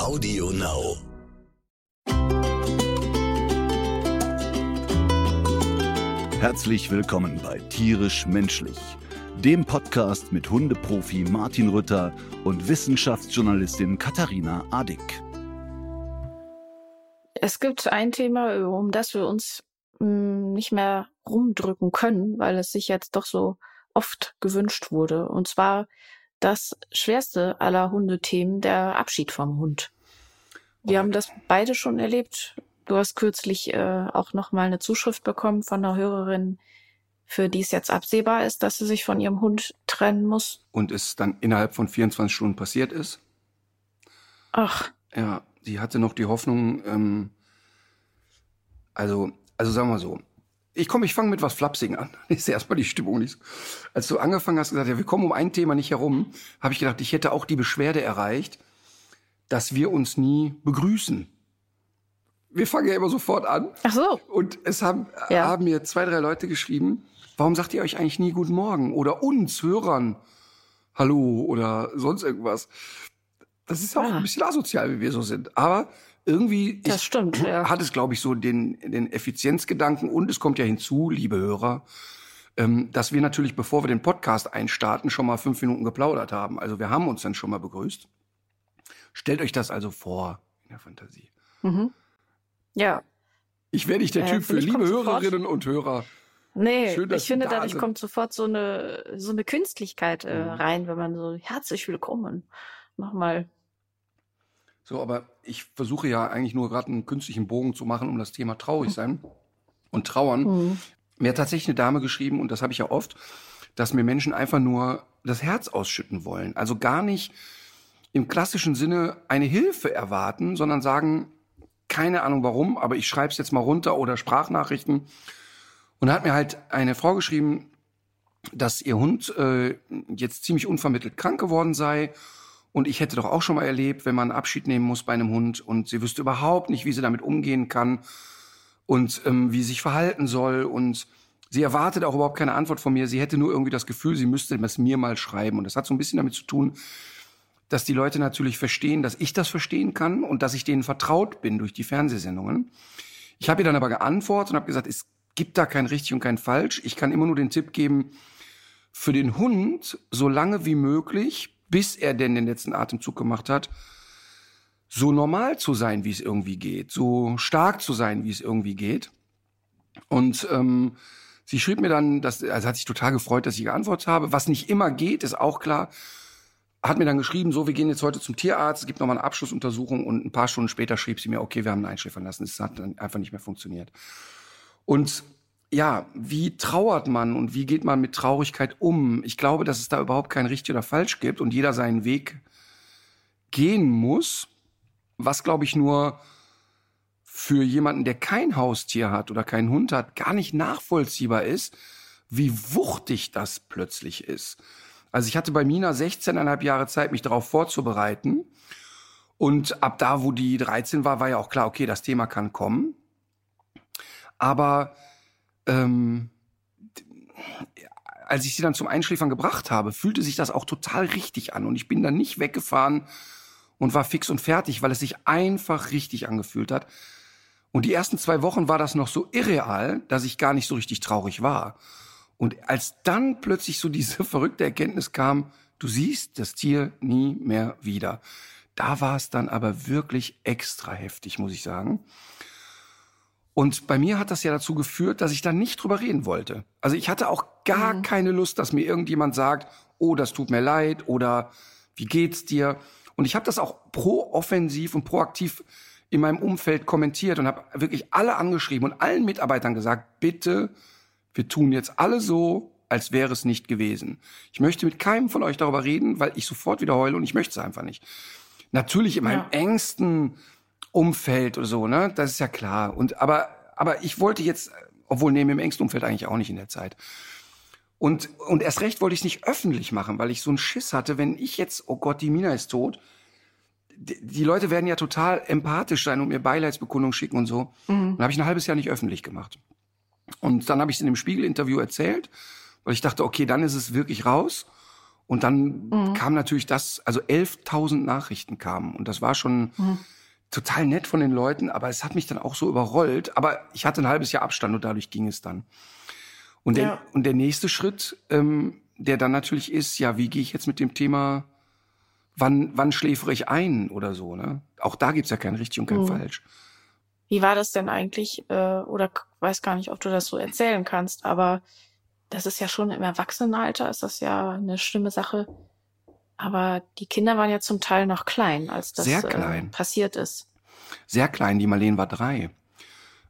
Audio Now. Herzlich willkommen bei Tierisch Menschlich, dem Podcast mit Hundeprofi Martin Rütter und Wissenschaftsjournalistin Katharina Adick. Es gibt ein Thema, um das wir uns hm, nicht mehr rumdrücken können, weil es sich jetzt doch so oft gewünscht wurde. Und zwar das schwerste aller Hundethemen, der Abschied vom Hund. Wir haben das beide schon erlebt. Du hast kürzlich äh, auch noch mal eine Zuschrift bekommen von einer Hörerin, für die es jetzt absehbar ist, dass sie sich von ihrem Hund trennen muss. Und es dann innerhalb von 24 Stunden passiert ist. Ach. Ja, sie hatte noch die Hoffnung, ähm, also, also sagen wir so, ich komme, ich fange mit was Flapsigen an. ist ja erstmal die Stimmung nicht so. Als du angefangen hast, gesagt, ja, wir kommen um ein Thema nicht herum, habe ich gedacht, ich hätte auch die Beschwerde erreicht, dass wir uns nie begrüßen. Wir fangen ja immer sofort an. Ach so. Und es haben, ja. haben mir zwei, drei Leute geschrieben, warum sagt ihr euch eigentlich nie Guten Morgen? Oder uns, Hörern, Hallo oder sonst irgendwas. Das ist auch ah. ein bisschen asozial, wie wir so sind. Aber irgendwie das stimmt, ja. hat es, glaube ich, so den, den Effizienzgedanken. Und es kommt ja hinzu, liebe Hörer, ähm, dass wir natürlich, bevor wir den Podcast einstarten, schon mal fünf Minuten geplaudert haben. Also wir haben uns dann schon mal begrüßt. Stellt euch das also vor in der Fantasie. Mhm. Ja. Ich wäre nicht der äh, Typ für liebe Hörerinnen und Hörer. Nee, Schön, ich finde, da dadurch sind. kommt sofort so eine, so eine Künstlichkeit äh, mhm. rein, wenn man so herzlich willkommen nochmal. So, aber ich versuche ja eigentlich nur gerade einen künstlichen Bogen zu machen, um das Thema traurig sein und trauern. Mhm. Mir hat tatsächlich eine Dame geschrieben, und das habe ich ja oft, dass mir Menschen einfach nur das Herz ausschütten wollen. Also gar nicht im klassischen Sinne eine Hilfe erwarten, sondern sagen, keine Ahnung warum, aber ich schreibe es jetzt mal runter oder Sprachnachrichten. Und da hat mir halt eine Frau geschrieben, dass ihr Hund äh, jetzt ziemlich unvermittelt krank geworden sei. Und ich hätte doch auch schon mal erlebt, wenn man Abschied nehmen muss bei einem Hund und sie wüsste überhaupt nicht, wie sie damit umgehen kann und ähm, wie sie sich verhalten soll. Und sie erwartet auch überhaupt keine Antwort von mir. Sie hätte nur irgendwie das Gefühl, sie müsste es mir mal schreiben. Und das hat so ein bisschen damit zu tun, dass die Leute natürlich verstehen, dass ich das verstehen kann und dass ich denen vertraut bin durch die Fernsehsendungen. Ich habe ihr dann aber geantwortet und habe gesagt, es gibt da kein richtig und kein falsch. Ich kann immer nur den Tipp geben, für den Hund so lange wie möglich, bis er denn den letzten Atemzug gemacht hat, so normal zu sein, wie es irgendwie geht, so stark zu sein, wie es irgendwie geht. Und ähm, sie schrieb mir dann, dass, also hat sich total gefreut, dass ich geantwortet habe. Was nicht immer geht, ist auch klar hat mir dann geschrieben, so, wir gehen jetzt heute zum Tierarzt, es gibt nochmal eine Abschlussuntersuchung und ein paar Stunden später schrieb sie mir, okay, wir haben einen einschläfern lassen. Es hat dann einfach nicht mehr funktioniert. Und ja, wie trauert man und wie geht man mit Traurigkeit um? Ich glaube, dass es da überhaupt kein richtig oder falsch gibt und jeder seinen Weg gehen muss. Was, glaube ich, nur für jemanden, der kein Haustier hat oder keinen Hund hat, gar nicht nachvollziehbar ist, wie wuchtig das plötzlich ist. Also ich hatte bei Mina 16,5 Jahre Zeit, mich darauf vorzubereiten. Und ab da, wo die 13 war, war ja auch klar, okay, das Thema kann kommen. Aber ähm, als ich sie dann zum Einschläfern gebracht habe, fühlte sich das auch total richtig an. Und ich bin dann nicht weggefahren und war fix und fertig, weil es sich einfach richtig angefühlt hat. Und die ersten zwei Wochen war das noch so irreal, dass ich gar nicht so richtig traurig war. Und als dann plötzlich so diese verrückte Erkenntnis kam, du siehst das Tier nie mehr wieder. Da war es dann aber wirklich extra heftig, muss ich sagen. Und bei mir hat das ja dazu geführt, dass ich da nicht drüber reden wollte. Also ich hatte auch gar mhm. keine Lust, dass mir irgendjemand sagt, oh, das tut mir leid oder wie geht's dir? Und ich habe das auch pro-offensiv und proaktiv in meinem Umfeld kommentiert und habe wirklich alle angeschrieben und allen Mitarbeitern gesagt, bitte wir tun jetzt alle so, als wäre es nicht gewesen. Ich möchte mit keinem von euch darüber reden, weil ich sofort wieder heule und ich möchte es einfach nicht. Natürlich in meinem ja. engsten Umfeld oder so, ne? Das ist ja klar. Und aber, aber ich wollte jetzt, obwohl neben dem engsten Umfeld eigentlich auch nicht in der Zeit. Und, und erst recht wollte ich es nicht öffentlich machen, weil ich so einen Schiss hatte, wenn ich jetzt, oh Gott, die Mina ist tot. Die, die Leute werden ja total empathisch sein und mir Beileidsbekundung schicken und so. Mhm. Dann habe ich ein halbes Jahr nicht öffentlich gemacht. Und dann habe ich es in dem Spiegel-Interview erzählt, weil ich dachte, okay, dann ist es wirklich raus. Und dann mhm. kam natürlich das, also 11.000 Nachrichten kamen. Und das war schon mhm. Total nett von den Leuten, aber es hat mich dann auch so überrollt. Aber ich hatte ein halbes Jahr Abstand und dadurch ging es dann. Und der, ja. und der nächste Schritt, ähm, der dann natürlich ist, ja, wie gehe ich jetzt mit dem Thema, wann, wann schläfere ich ein oder so, ne? Auch da gibt's ja kein richtig und kein mhm. falsch. Wie war das denn eigentlich, äh, oder weiß gar nicht, ob du das so erzählen kannst, aber das ist ja schon im Erwachsenenalter, ist das ja eine schlimme Sache. Aber die Kinder waren ja zum Teil noch klein, als das Sehr klein. Äh, passiert ist. Sehr klein, die Marlene war drei.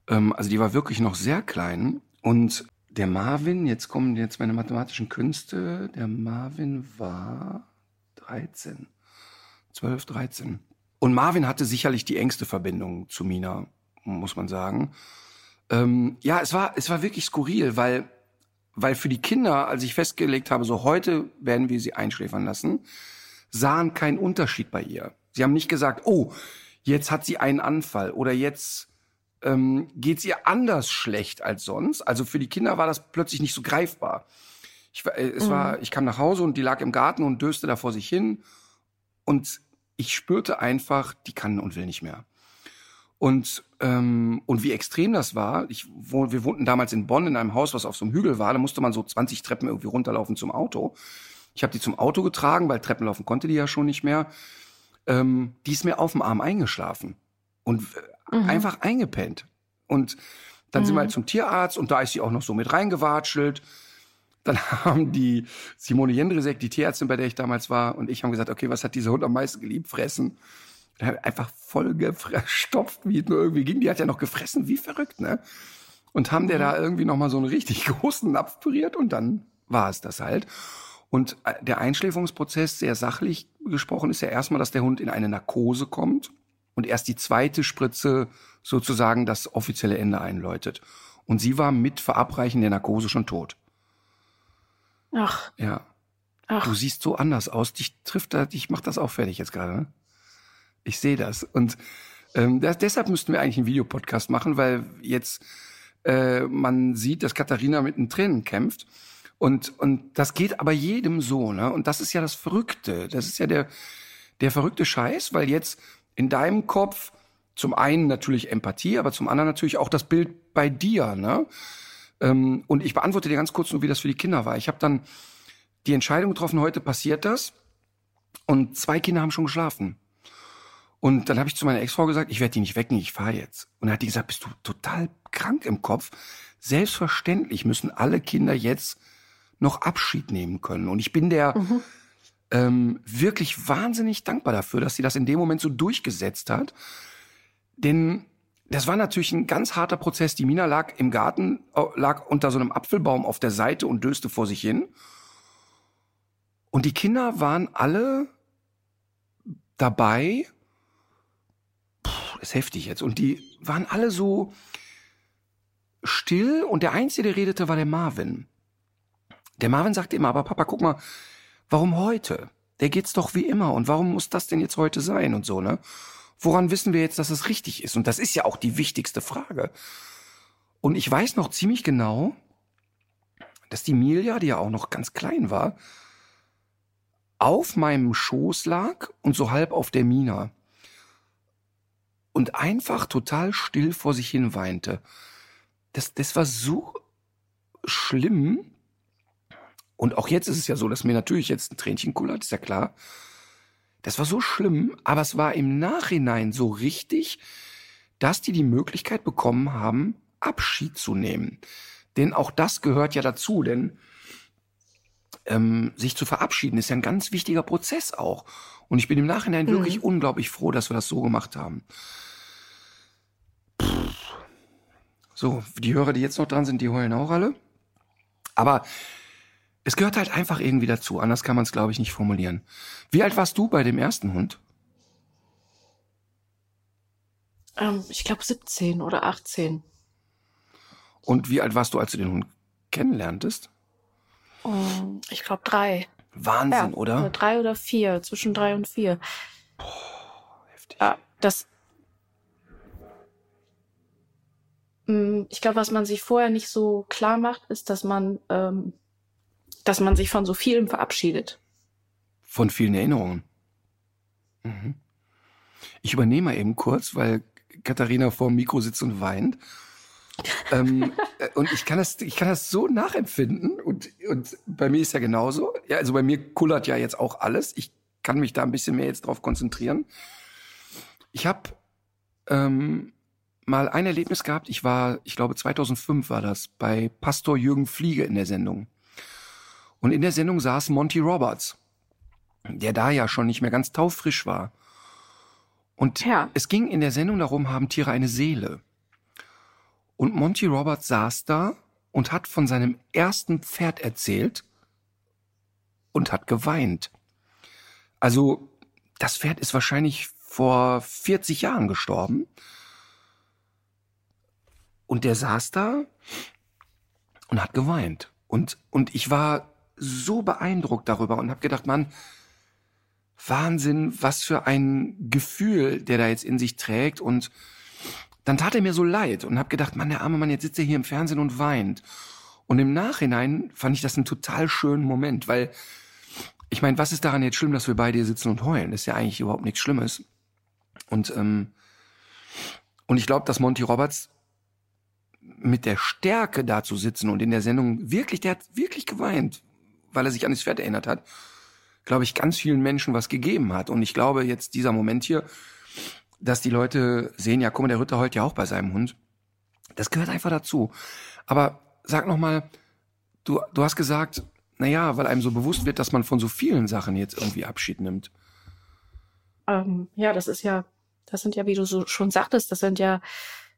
Ähm, also die war wirklich noch sehr klein. Und der Marvin, jetzt kommen jetzt meine mathematischen Künste, der Marvin war 13. 12, 13. Und Marvin hatte sicherlich die engste Verbindung zu Mina, muss man sagen. Ähm, ja, es war, es war wirklich skurril, weil weil für die Kinder, als ich festgelegt habe, so heute werden wir sie einschläfern lassen, sahen keinen Unterschied bei ihr. Sie haben nicht gesagt, oh, jetzt hat sie einen Anfall oder jetzt ähm, geht ihr anders schlecht als sonst. Also für die Kinder war das plötzlich nicht so greifbar. Ich, äh, es mhm. war, ich kam nach Hause und die lag im Garten und döste da vor sich hin und ich spürte einfach, die kann und will nicht mehr. Und, ähm, und wie extrem das war, ich, wo, wir wohnten damals in Bonn in einem Haus, was auf so einem Hügel war, da musste man so 20 Treppen irgendwie runterlaufen zum Auto. Ich habe die zum Auto getragen, weil Treppenlaufen konnte die ja schon nicht mehr. Ähm, die ist mir auf dem Arm eingeschlafen und äh, mhm. einfach eingepennt. Und dann mhm. sind wir halt zum Tierarzt und da ist sie auch noch so mit reingewatschelt. Dann haben die Simone Jendrisek, die Tierärztin, bei der ich damals war, und ich haben gesagt, okay, was hat dieser Hund am meisten geliebt? Fressen einfach voll gestopft, wie es nur irgendwie ging. Die hat ja noch gefressen, wie verrückt, ne? Und haben der da mhm. irgendwie nochmal so einen richtig großen Napf püriert und dann war es das halt. Und äh, der Einschläfungsprozess, sehr sachlich gesprochen, ist ja erstmal, dass der Hund in eine Narkose kommt und erst die zweite Spritze sozusagen das offizielle Ende einläutet. Und sie war mit Verabreichen der Narkose schon tot. Ach. Ja. Ach. Du siehst so anders aus. Dich trifft da, dich macht das auch fertig jetzt gerade, ne? Ich sehe das. Und ähm, das, deshalb müssten wir eigentlich einen Videopodcast machen, weil jetzt äh, man sieht, dass Katharina mit den Tränen kämpft. Und, und das geht aber jedem so, ne? Und das ist ja das Verrückte. Das ist ja der, der verrückte Scheiß, weil jetzt in deinem Kopf zum einen natürlich Empathie, aber zum anderen natürlich auch das Bild bei dir, ne? Ähm, und ich beantworte dir ganz kurz nur, wie das für die Kinder war. Ich habe dann die Entscheidung getroffen, heute passiert das. Und zwei Kinder haben schon geschlafen. Und dann habe ich zu meiner Ex-Frau gesagt, ich werde die nicht wecken, ich fahre jetzt. Und dann hat die gesagt, bist du total krank im Kopf? Selbstverständlich müssen alle Kinder jetzt noch Abschied nehmen können. Und ich bin der mhm. ähm, wirklich wahnsinnig dankbar dafür, dass sie das in dem Moment so durchgesetzt hat. Denn das war natürlich ein ganz harter Prozess. Die Mina lag im Garten, lag unter so einem Apfelbaum auf der Seite und döste vor sich hin. Und die Kinder waren alle dabei ist heftig jetzt. Und die waren alle so still und der Einzige, der redete, war der Marvin. Der Marvin sagte immer, aber Papa, guck mal, warum heute? Der geht's doch wie immer und warum muss das denn jetzt heute sein und so, ne? Woran wissen wir jetzt, dass es richtig ist? Und das ist ja auch die wichtigste Frage. Und ich weiß noch ziemlich genau, dass die Milja, die ja auch noch ganz klein war, auf meinem Schoß lag und so halb auf der Mina und einfach total still vor sich hin weinte. Das, das war so schlimm. Und auch jetzt ist es ja so, dass mir natürlich jetzt ein Tränchen kullert, ist ja klar. Das war so schlimm, aber es war im Nachhinein so richtig, dass die die Möglichkeit bekommen haben, Abschied zu nehmen. Denn auch das gehört ja dazu, denn ähm, sich zu verabschieden ist ja ein ganz wichtiger Prozess auch. Und ich bin im Nachhinein mhm. wirklich unglaublich froh, dass wir das so gemacht haben. So, die Hörer, die jetzt noch dran sind, die heulen auch alle. Aber es gehört halt einfach irgendwie dazu. Anders kann man es, glaube ich, nicht formulieren. Wie alt warst du bei dem ersten Hund? Ähm, ich glaube 17 oder 18. Und wie alt warst du, als du den Hund kennenlerntest? Um, ich glaube drei. Wahnsinn, ja, oder? Drei oder vier, zwischen drei und vier. Boah, heftig. Ja, das. Mm, ich glaube, was man sich vorher nicht so klar macht, ist, dass man, ähm, dass man sich von so vielem verabschiedet. Von vielen Erinnerungen. Mhm. Ich übernehme mal eben kurz, weil Katharina vor dem Mikro sitzt und weint. Ähm, äh, und ich kann das, ich kann das so nachempfinden und, und bei mir ist ja genauso. Ja, also bei mir kullert ja jetzt auch alles. Ich kann mich da ein bisschen mehr jetzt drauf konzentrieren. Ich habe ähm, mal ein Erlebnis gehabt. Ich war, ich glaube 2005 war das, bei Pastor Jürgen Fliege in der Sendung. Und in der Sendung saß Monty Roberts, der da ja schon nicht mehr ganz taufrisch war. Und ja. es ging in der Sendung darum, haben Tiere eine Seele? Und Monty Roberts saß da und hat von seinem ersten Pferd erzählt und hat geweint. Also, das Pferd ist wahrscheinlich vor 40 Jahren gestorben. Und der saß da und hat geweint. Und, und ich war so beeindruckt darüber und habe gedacht, Mann, Wahnsinn, was für ein Gefühl der da jetzt in sich trägt. Und dann tat er mir so leid und habe gedacht, Mann, der arme Mann, jetzt sitzt er hier im Fernsehen und weint. Und im Nachhinein fand ich das einen total schönen Moment, weil ich meine, was ist daran jetzt schlimm, dass wir beide hier sitzen und heulen? Das ist ja eigentlich überhaupt nichts Schlimmes. Und ähm, und ich glaube, dass Monty Roberts mit der Stärke da zu sitzen und in der Sendung wirklich, der hat wirklich geweint, weil er sich an das Pferd erinnert hat glaube ich, ganz vielen Menschen was gegeben hat. Und ich glaube jetzt dieser Moment hier, dass die Leute sehen, ja, guck mal, der Ritter heult ja auch bei seinem Hund. Das gehört einfach dazu. Aber sag noch mal, du, du hast gesagt, na ja, weil einem so bewusst wird, dass man von so vielen Sachen jetzt irgendwie Abschied nimmt. Ähm, ja, das ist ja, das sind ja, wie du so schon sagtest, das sind ja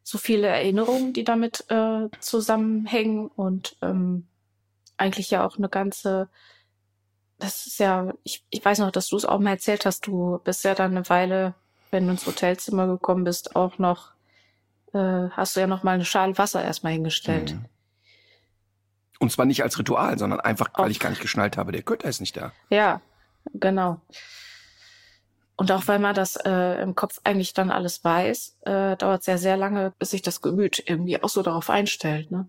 so viele Erinnerungen, die damit äh, zusammenhängen und ähm, eigentlich ja auch eine ganze das ist ja, ich, ich weiß noch, dass du es auch mal erzählt hast, du bist ja dann eine Weile, wenn du ins Hotelzimmer gekommen bist, auch noch, äh, hast du ja noch mal eine Schale Wasser erstmal hingestellt. Mhm. Und zwar nicht als Ritual, sondern einfach, weil ich gar nicht geschnallt habe, der Köter ist nicht da. Ja, genau. Und auch weil man das äh, im Kopf eigentlich dann alles weiß, äh, dauert es ja sehr lange, bis sich das Gemüt irgendwie auch so darauf einstellt. Ne?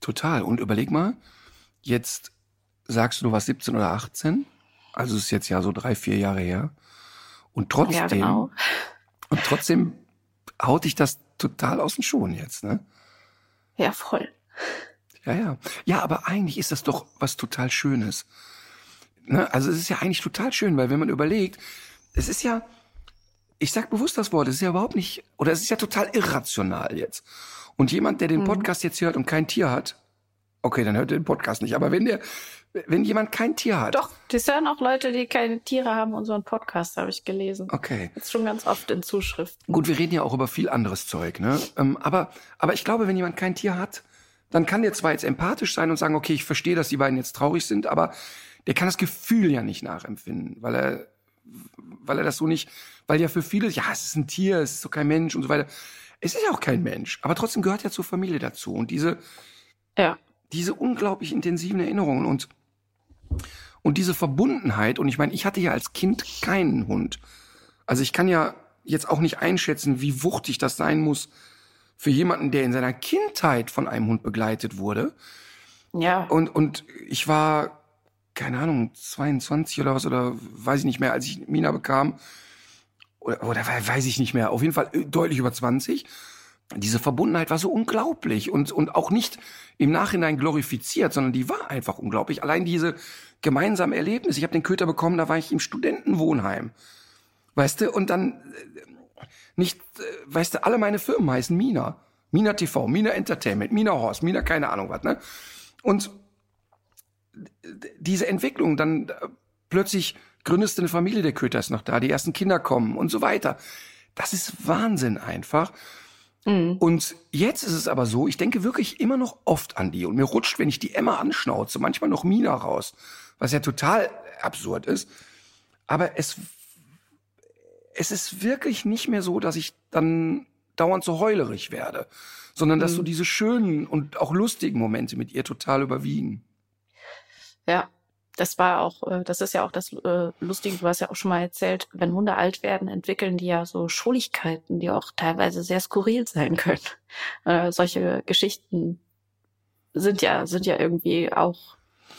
Total. Und überleg mal, jetzt sagst du, du warst 17 oder 18. Also ist jetzt ja so drei, vier Jahre her. Und trotzdem, ja, genau. und trotzdem haut dich das total aus den Schuhen jetzt, ne? Ja, voll. Ja, ja. Ja, aber eigentlich ist das doch was total Schönes. Ne? Also es ist ja eigentlich total schön, weil wenn man überlegt, es ist ja, ich sag bewusst das Wort, es ist ja überhaupt nicht, oder es ist ja total irrational jetzt. Und jemand, der den mhm. Podcast jetzt hört und kein Tier hat, okay, dann hört er den Podcast nicht. Aber wenn der, wenn jemand kein Tier hat. Doch, das hören auch Leute, die keine Tiere haben, unseren Podcast, habe ich gelesen. Okay. Jetzt schon ganz oft in Zuschriften. Gut, wir reden ja auch über viel anderes Zeug, ne? Ähm, aber, aber ich glaube, wenn jemand kein Tier hat, dann kann der zwar jetzt empathisch sein und sagen, okay, ich verstehe, dass die beiden jetzt traurig sind, aber der kann das Gefühl ja nicht nachempfinden, weil er, weil er das so nicht, weil ja für viele, ja, es ist ein Tier, es ist so kein Mensch und so weiter. Es ist ja auch kein Mensch, aber trotzdem gehört ja zur Familie dazu und diese, ja. Diese unglaublich intensiven Erinnerungen und und diese Verbundenheit, und ich meine, ich hatte ja als Kind keinen Hund. Also ich kann ja jetzt auch nicht einschätzen, wie wuchtig das sein muss für jemanden, der in seiner Kindheit von einem Hund begleitet wurde. Ja. Und, und ich war, keine Ahnung, 22 oder was, oder weiß ich nicht mehr, als ich Mina bekam. Oder, oder weiß ich nicht mehr. Auf jeden Fall äh, deutlich über 20 diese Verbundenheit war so unglaublich und, und auch nicht im Nachhinein glorifiziert, sondern die war einfach unglaublich. Allein diese gemeinsame Erlebnis. Ich habe den Köter bekommen, da war ich im Studentenwohnheim. Weißt du, und dann äh, nicht, äh, weißt du, alle meine Firmen heißen Mina. Mina TV, Mina Entertainment, Mina Horst, Mina keine Ahnung was, ne? Und diese Entwicklung, dann äh, plötzlich gründest du eine Familie, der Köter ist noch da, die ersten Kinder kommen und so weiter. Das ist Wahnsinn einfach. Mhm. Und jetzt ist es aber so, ich denke wirklich immer noch oft an die und mir rutscht, wenn ich die Emma anschnauze, manchmal noch Mina raus, was ja total absurd ist. Aber es, es ist wirklich nicht mehr so, dass ich dann dauernd so heulerig werde, sondern dass mhm. so diese schönen und auch lustigen Momente mit ihr total überwiegen. Ja, das war auch, äh, das ist ja auch das äh, Lustige, du hast ja auch schon mal erzählt, wenn Hunde alt werden, entwickeln die ja so Schrulligkeiten, die auch teilweise sehr skurril sein können. Äh, solche Geschichten sind ja, sind ja irgendwie auch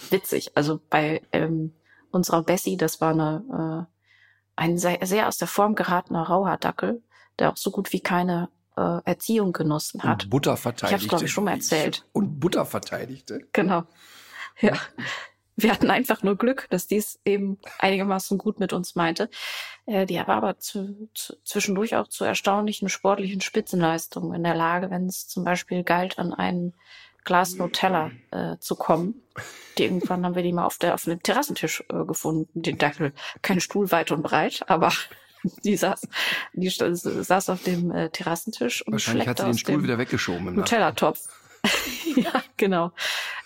witzig. Also bei ähm, unserer Bessie, das war eine, äh, ein sehr, sehr aus der Form geratener Rauhaardackel, der auch so gut wie keine äh, Erziehung genossen hat. Und Butter verteidigte. Ich habe es, glaube ich, schon mal erzählt. Und Butter verteidigte. Genau. Ja. Wir hatten einfach nur Glück, dass dies eben einigermaßen gut mit uns meinte. Äh, die war aber zu, zu, zwischendurch auch zu erstaunlichen sportlichen Spitzenleistungen in der Lage, wenn es zum Beispiel galt, an einen Glas Nutella äh, zu kommen. Die irgendwann haben wir die mal auf der auf einem Terrassentisch äh, gefunden, den Dackel. Kein Stuhl weit und breit, aber die saß, die saß auf dem äh, Terrassentisch und Wahrscheinlich hat sie den Stuhl wieder weggeschoben. Nutella-Topf. ja, genau.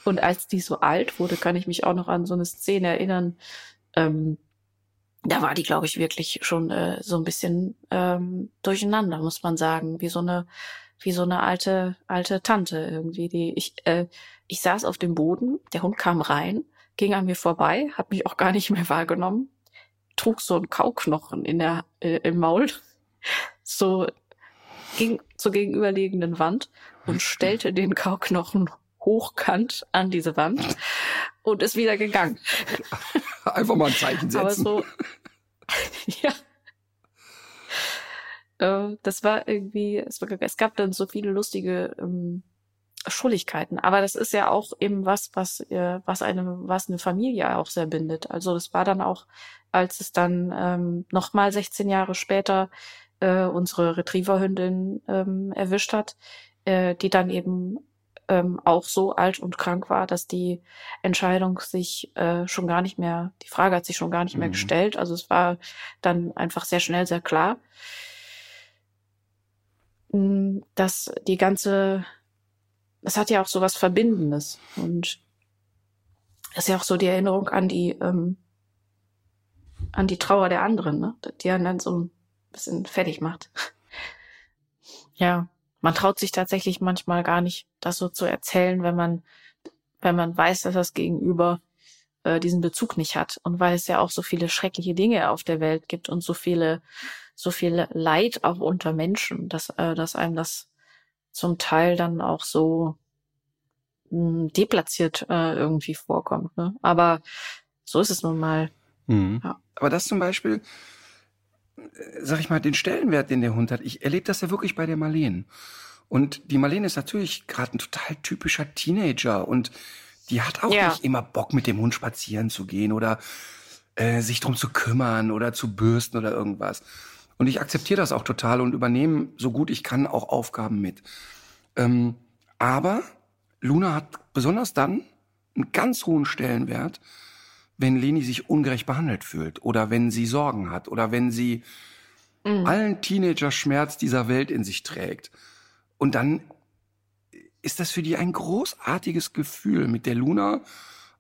Und als die so alt wurde, kann ich mich auch noch an so eine Szene erinnern. Ähm, da war die, glaube ich, wirklich schon äh, so ein bisschen ähm, durcheinander, muss man sagen, wie so eine, wie so eine alte, alte Tante irgendwie. Die ich, äh, ich saß auf dem Boden, der Hund kam rein, ging an mir vorbei, hat mich auch gar nicht mehr wahrgenommen, trug so einen Kauknochen in der äh, im Maul, so ging zur gegenüberliegenden Wand und stellte den Kauknochen hochkant an diese Wand und ist wieder gegangen. Einfach mal ein Zeichen setzen. Aber so, ja. Äh, das war irgendwie, es, war, es gab dann so viele lustige ähm, Schuldigkeiten. Aber das ist ja auch eben was, was, äh, was eine, was eine Familie auch sehr bindet. Also das war dann auch, als es dann ähm, nochmal 16 Jahre später äh, unsere Retrieverhündin ähm, erwischt hat, äh, die dann eben ähm, auch so alt und krank war, dass die Entscheidung sich äh, schon gar nicht mehr, die Frage hat sich schon gar nicht mehr mhm. gestellt. Also es war dann einfach sehr schnell, sehr klar, mm, dass die ganze, das hat ja auch so was Verbindendes und das ist ja auch so die Erinnerung an die, ähm, an die Trauer der anderen, ne? die einen dann so ein bisschen fertig macht. ja man traut sich tatsächlich manchmal gar nicht, das so zu erzählen, wenn man, wenn man weiß, dass das Gegenüber äh, diesen Bezug nicht hat. Und weil es ja auch so viele schreckliche Dinge auf der Welt gibt und so viele, so viel Leid auch unter Menschen, dass, äh, dass einem das zum Teil dann auch so mh, hm, deplatziert äh, irgendwie vorkommt. Ne? Aber so ist es nun mal. Mhm. Ja. Aber das zum Beispiel, sag ich mal, den Stellenwert, den der Hund hat. Ich erlebe das ja wirklich bei der Marleen. Und die Marleen ist natürlich gerade ein total typischer Teenager und die hat auch ja. nicht immer Bock, mit dem Hund spazieren zu gehen oder äh, sich drum zu kümmern oder zu bürsten oder irgendwas. Und ich akzeptiere das auch total und übernehme so gut ich kann auch Aufgaben mit. Ähm, aber Luna hat besonders dann einen ganz hohen Stellenwert, wenn Leni sich ungerecht behandelt fühlt oder wenn sie Sorgen hat oder wenn sie mhm. allen Teenager-Schmerz dieser Welt in sich trägt. Und dann ist das für die ein großartiges Gefühl, mit der Luna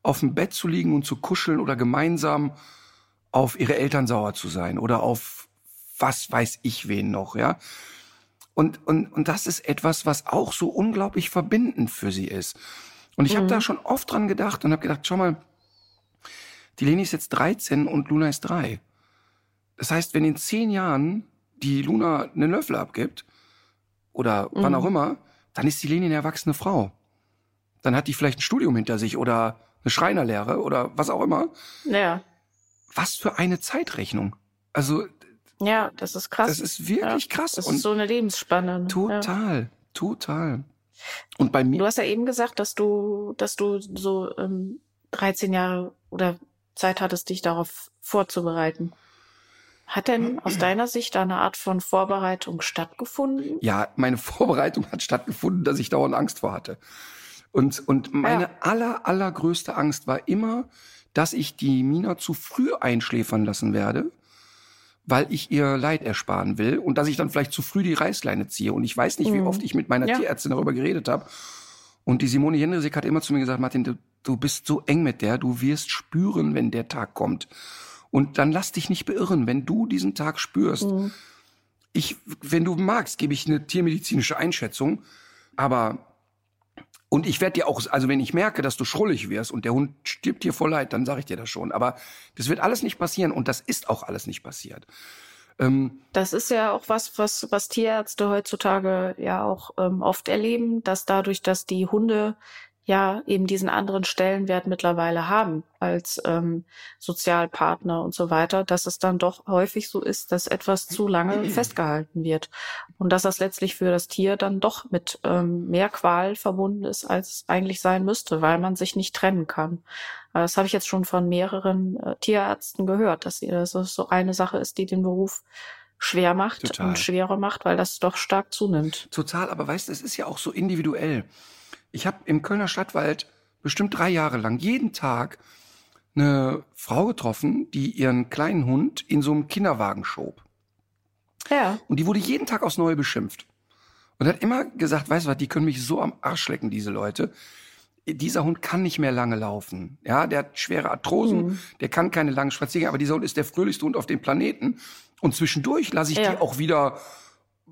auf dem Bett zu liegen und zu kuscheln oder gemeinsam auf ihre Eltern sauer zu sein oder auf was weiß ich wen noch, ja. Und, und, und das ist etwas, was auch so unglaublich verbindend für sie ist. Und ich mhm. habe da schon oft dran gedacht und habe gedacht, schau mal, die Leni ist jetzt 13 und Luna ist 3. Das heißt, wenn in zehn Jahren die Luna einen Löffel abgibt, oder mhm. wann auch immer, dann ist die Leni eine erwachsene Frau. Dann hat die vielleicht ein Studium hinter sich oder eine Schreinerlehre oder was auch immer. Ja. Was für eine Zeitrechnung. Also. Ja, das ist krass. Das ist wirklich ja, krass. Das ist so eine Lebensspanne. Ne? Total, ja. total. Und bei mir. Du hast ja eben gesagt, dass du, dass du so ähm, 13 Jahre oder Zeit hattest, dich darauf vorzubereiten. Hat denn aus deiner Sicht eine Art von Vorbereitung stattgefunden? Ja, meine Vorbereitung hat stattgefunden, dass ich dauernd Angst vor hatte. Und, und meine ja. aller, allergrößte Angst war immer, dass ich die Mina zu früh einschläfern lassen werde, weil ich ihr Leid ersparen will und dass ich dann vielleicht zu früh die Reißleine ziehe. Und ich weiß nicht, wie mhm. oft ich mit meiner ja. Tierärztin darüber geredet habe. Und die Simone Jendrisek hat immer zu mir gesagt, Martin, du, du bist so eng mit der, du wirst spüren, wenn der Tag kommt. Und dann lass dich nicht beirren, wenn du diesen Tag spürst. Mhm. Ich, wenn du magst, gebe ich eine tiermedizinische Einschätzung, aber und ich werde dir auch, also wenn ich merke, dass du schrullig wirst und der Hund stirbt dir vor Leid, dann sage ich dir das schon. Aber das wird alles nicht passieren und das ist auch alles nicht passiert. Ähm, das ist ja auch was, was, was Tierärzte heutzutage ja auch ähm, oft erleben, dass dadurch, dass die Hunde ja eben diesen anderen Stellenwert mittlerweile haben als ähm, Sozialpartner und so weiter, dass es dann doch häufig so ist, dass etwas zu lange festgehalten wird und dass das letztlich für das Tier dann doch mit ähm, mehr Qual verbunden ist, als es eigentlich sein müsste, weil man sich nicht trennen kann. Das habe ich jetzt schon von mehreren äh, Tierärzten gehört, dass das so eine Sache ist, die den Beruf schwer macht Total. und schwerer macht, weil das doch stark zunimmt. Total, aber weißt du, es ist ja auch so individuell. Ich habe im Kölner Stadtwald bestimmt drei Jahre lang jeden Tag eine Frau getroffen, die ihren kleinen Hund in so einem Kinderwagen schob. Ja. Und die wurde jeden Tag aufs Neue beschimpft. Und hat immer gesagt, weißt du was, die können mich so am Arsch lecken, diese Leute. Dieser Hund kann nicht mehr lange laufen. Ja, der hat schwere Arthrosen, mhm. der kann keine langen Spaziergänge, aber dieser Hund ist der fröhlichste Hund auf dem Planeten. Und zwischendurch lasse ich ja. die auch wieder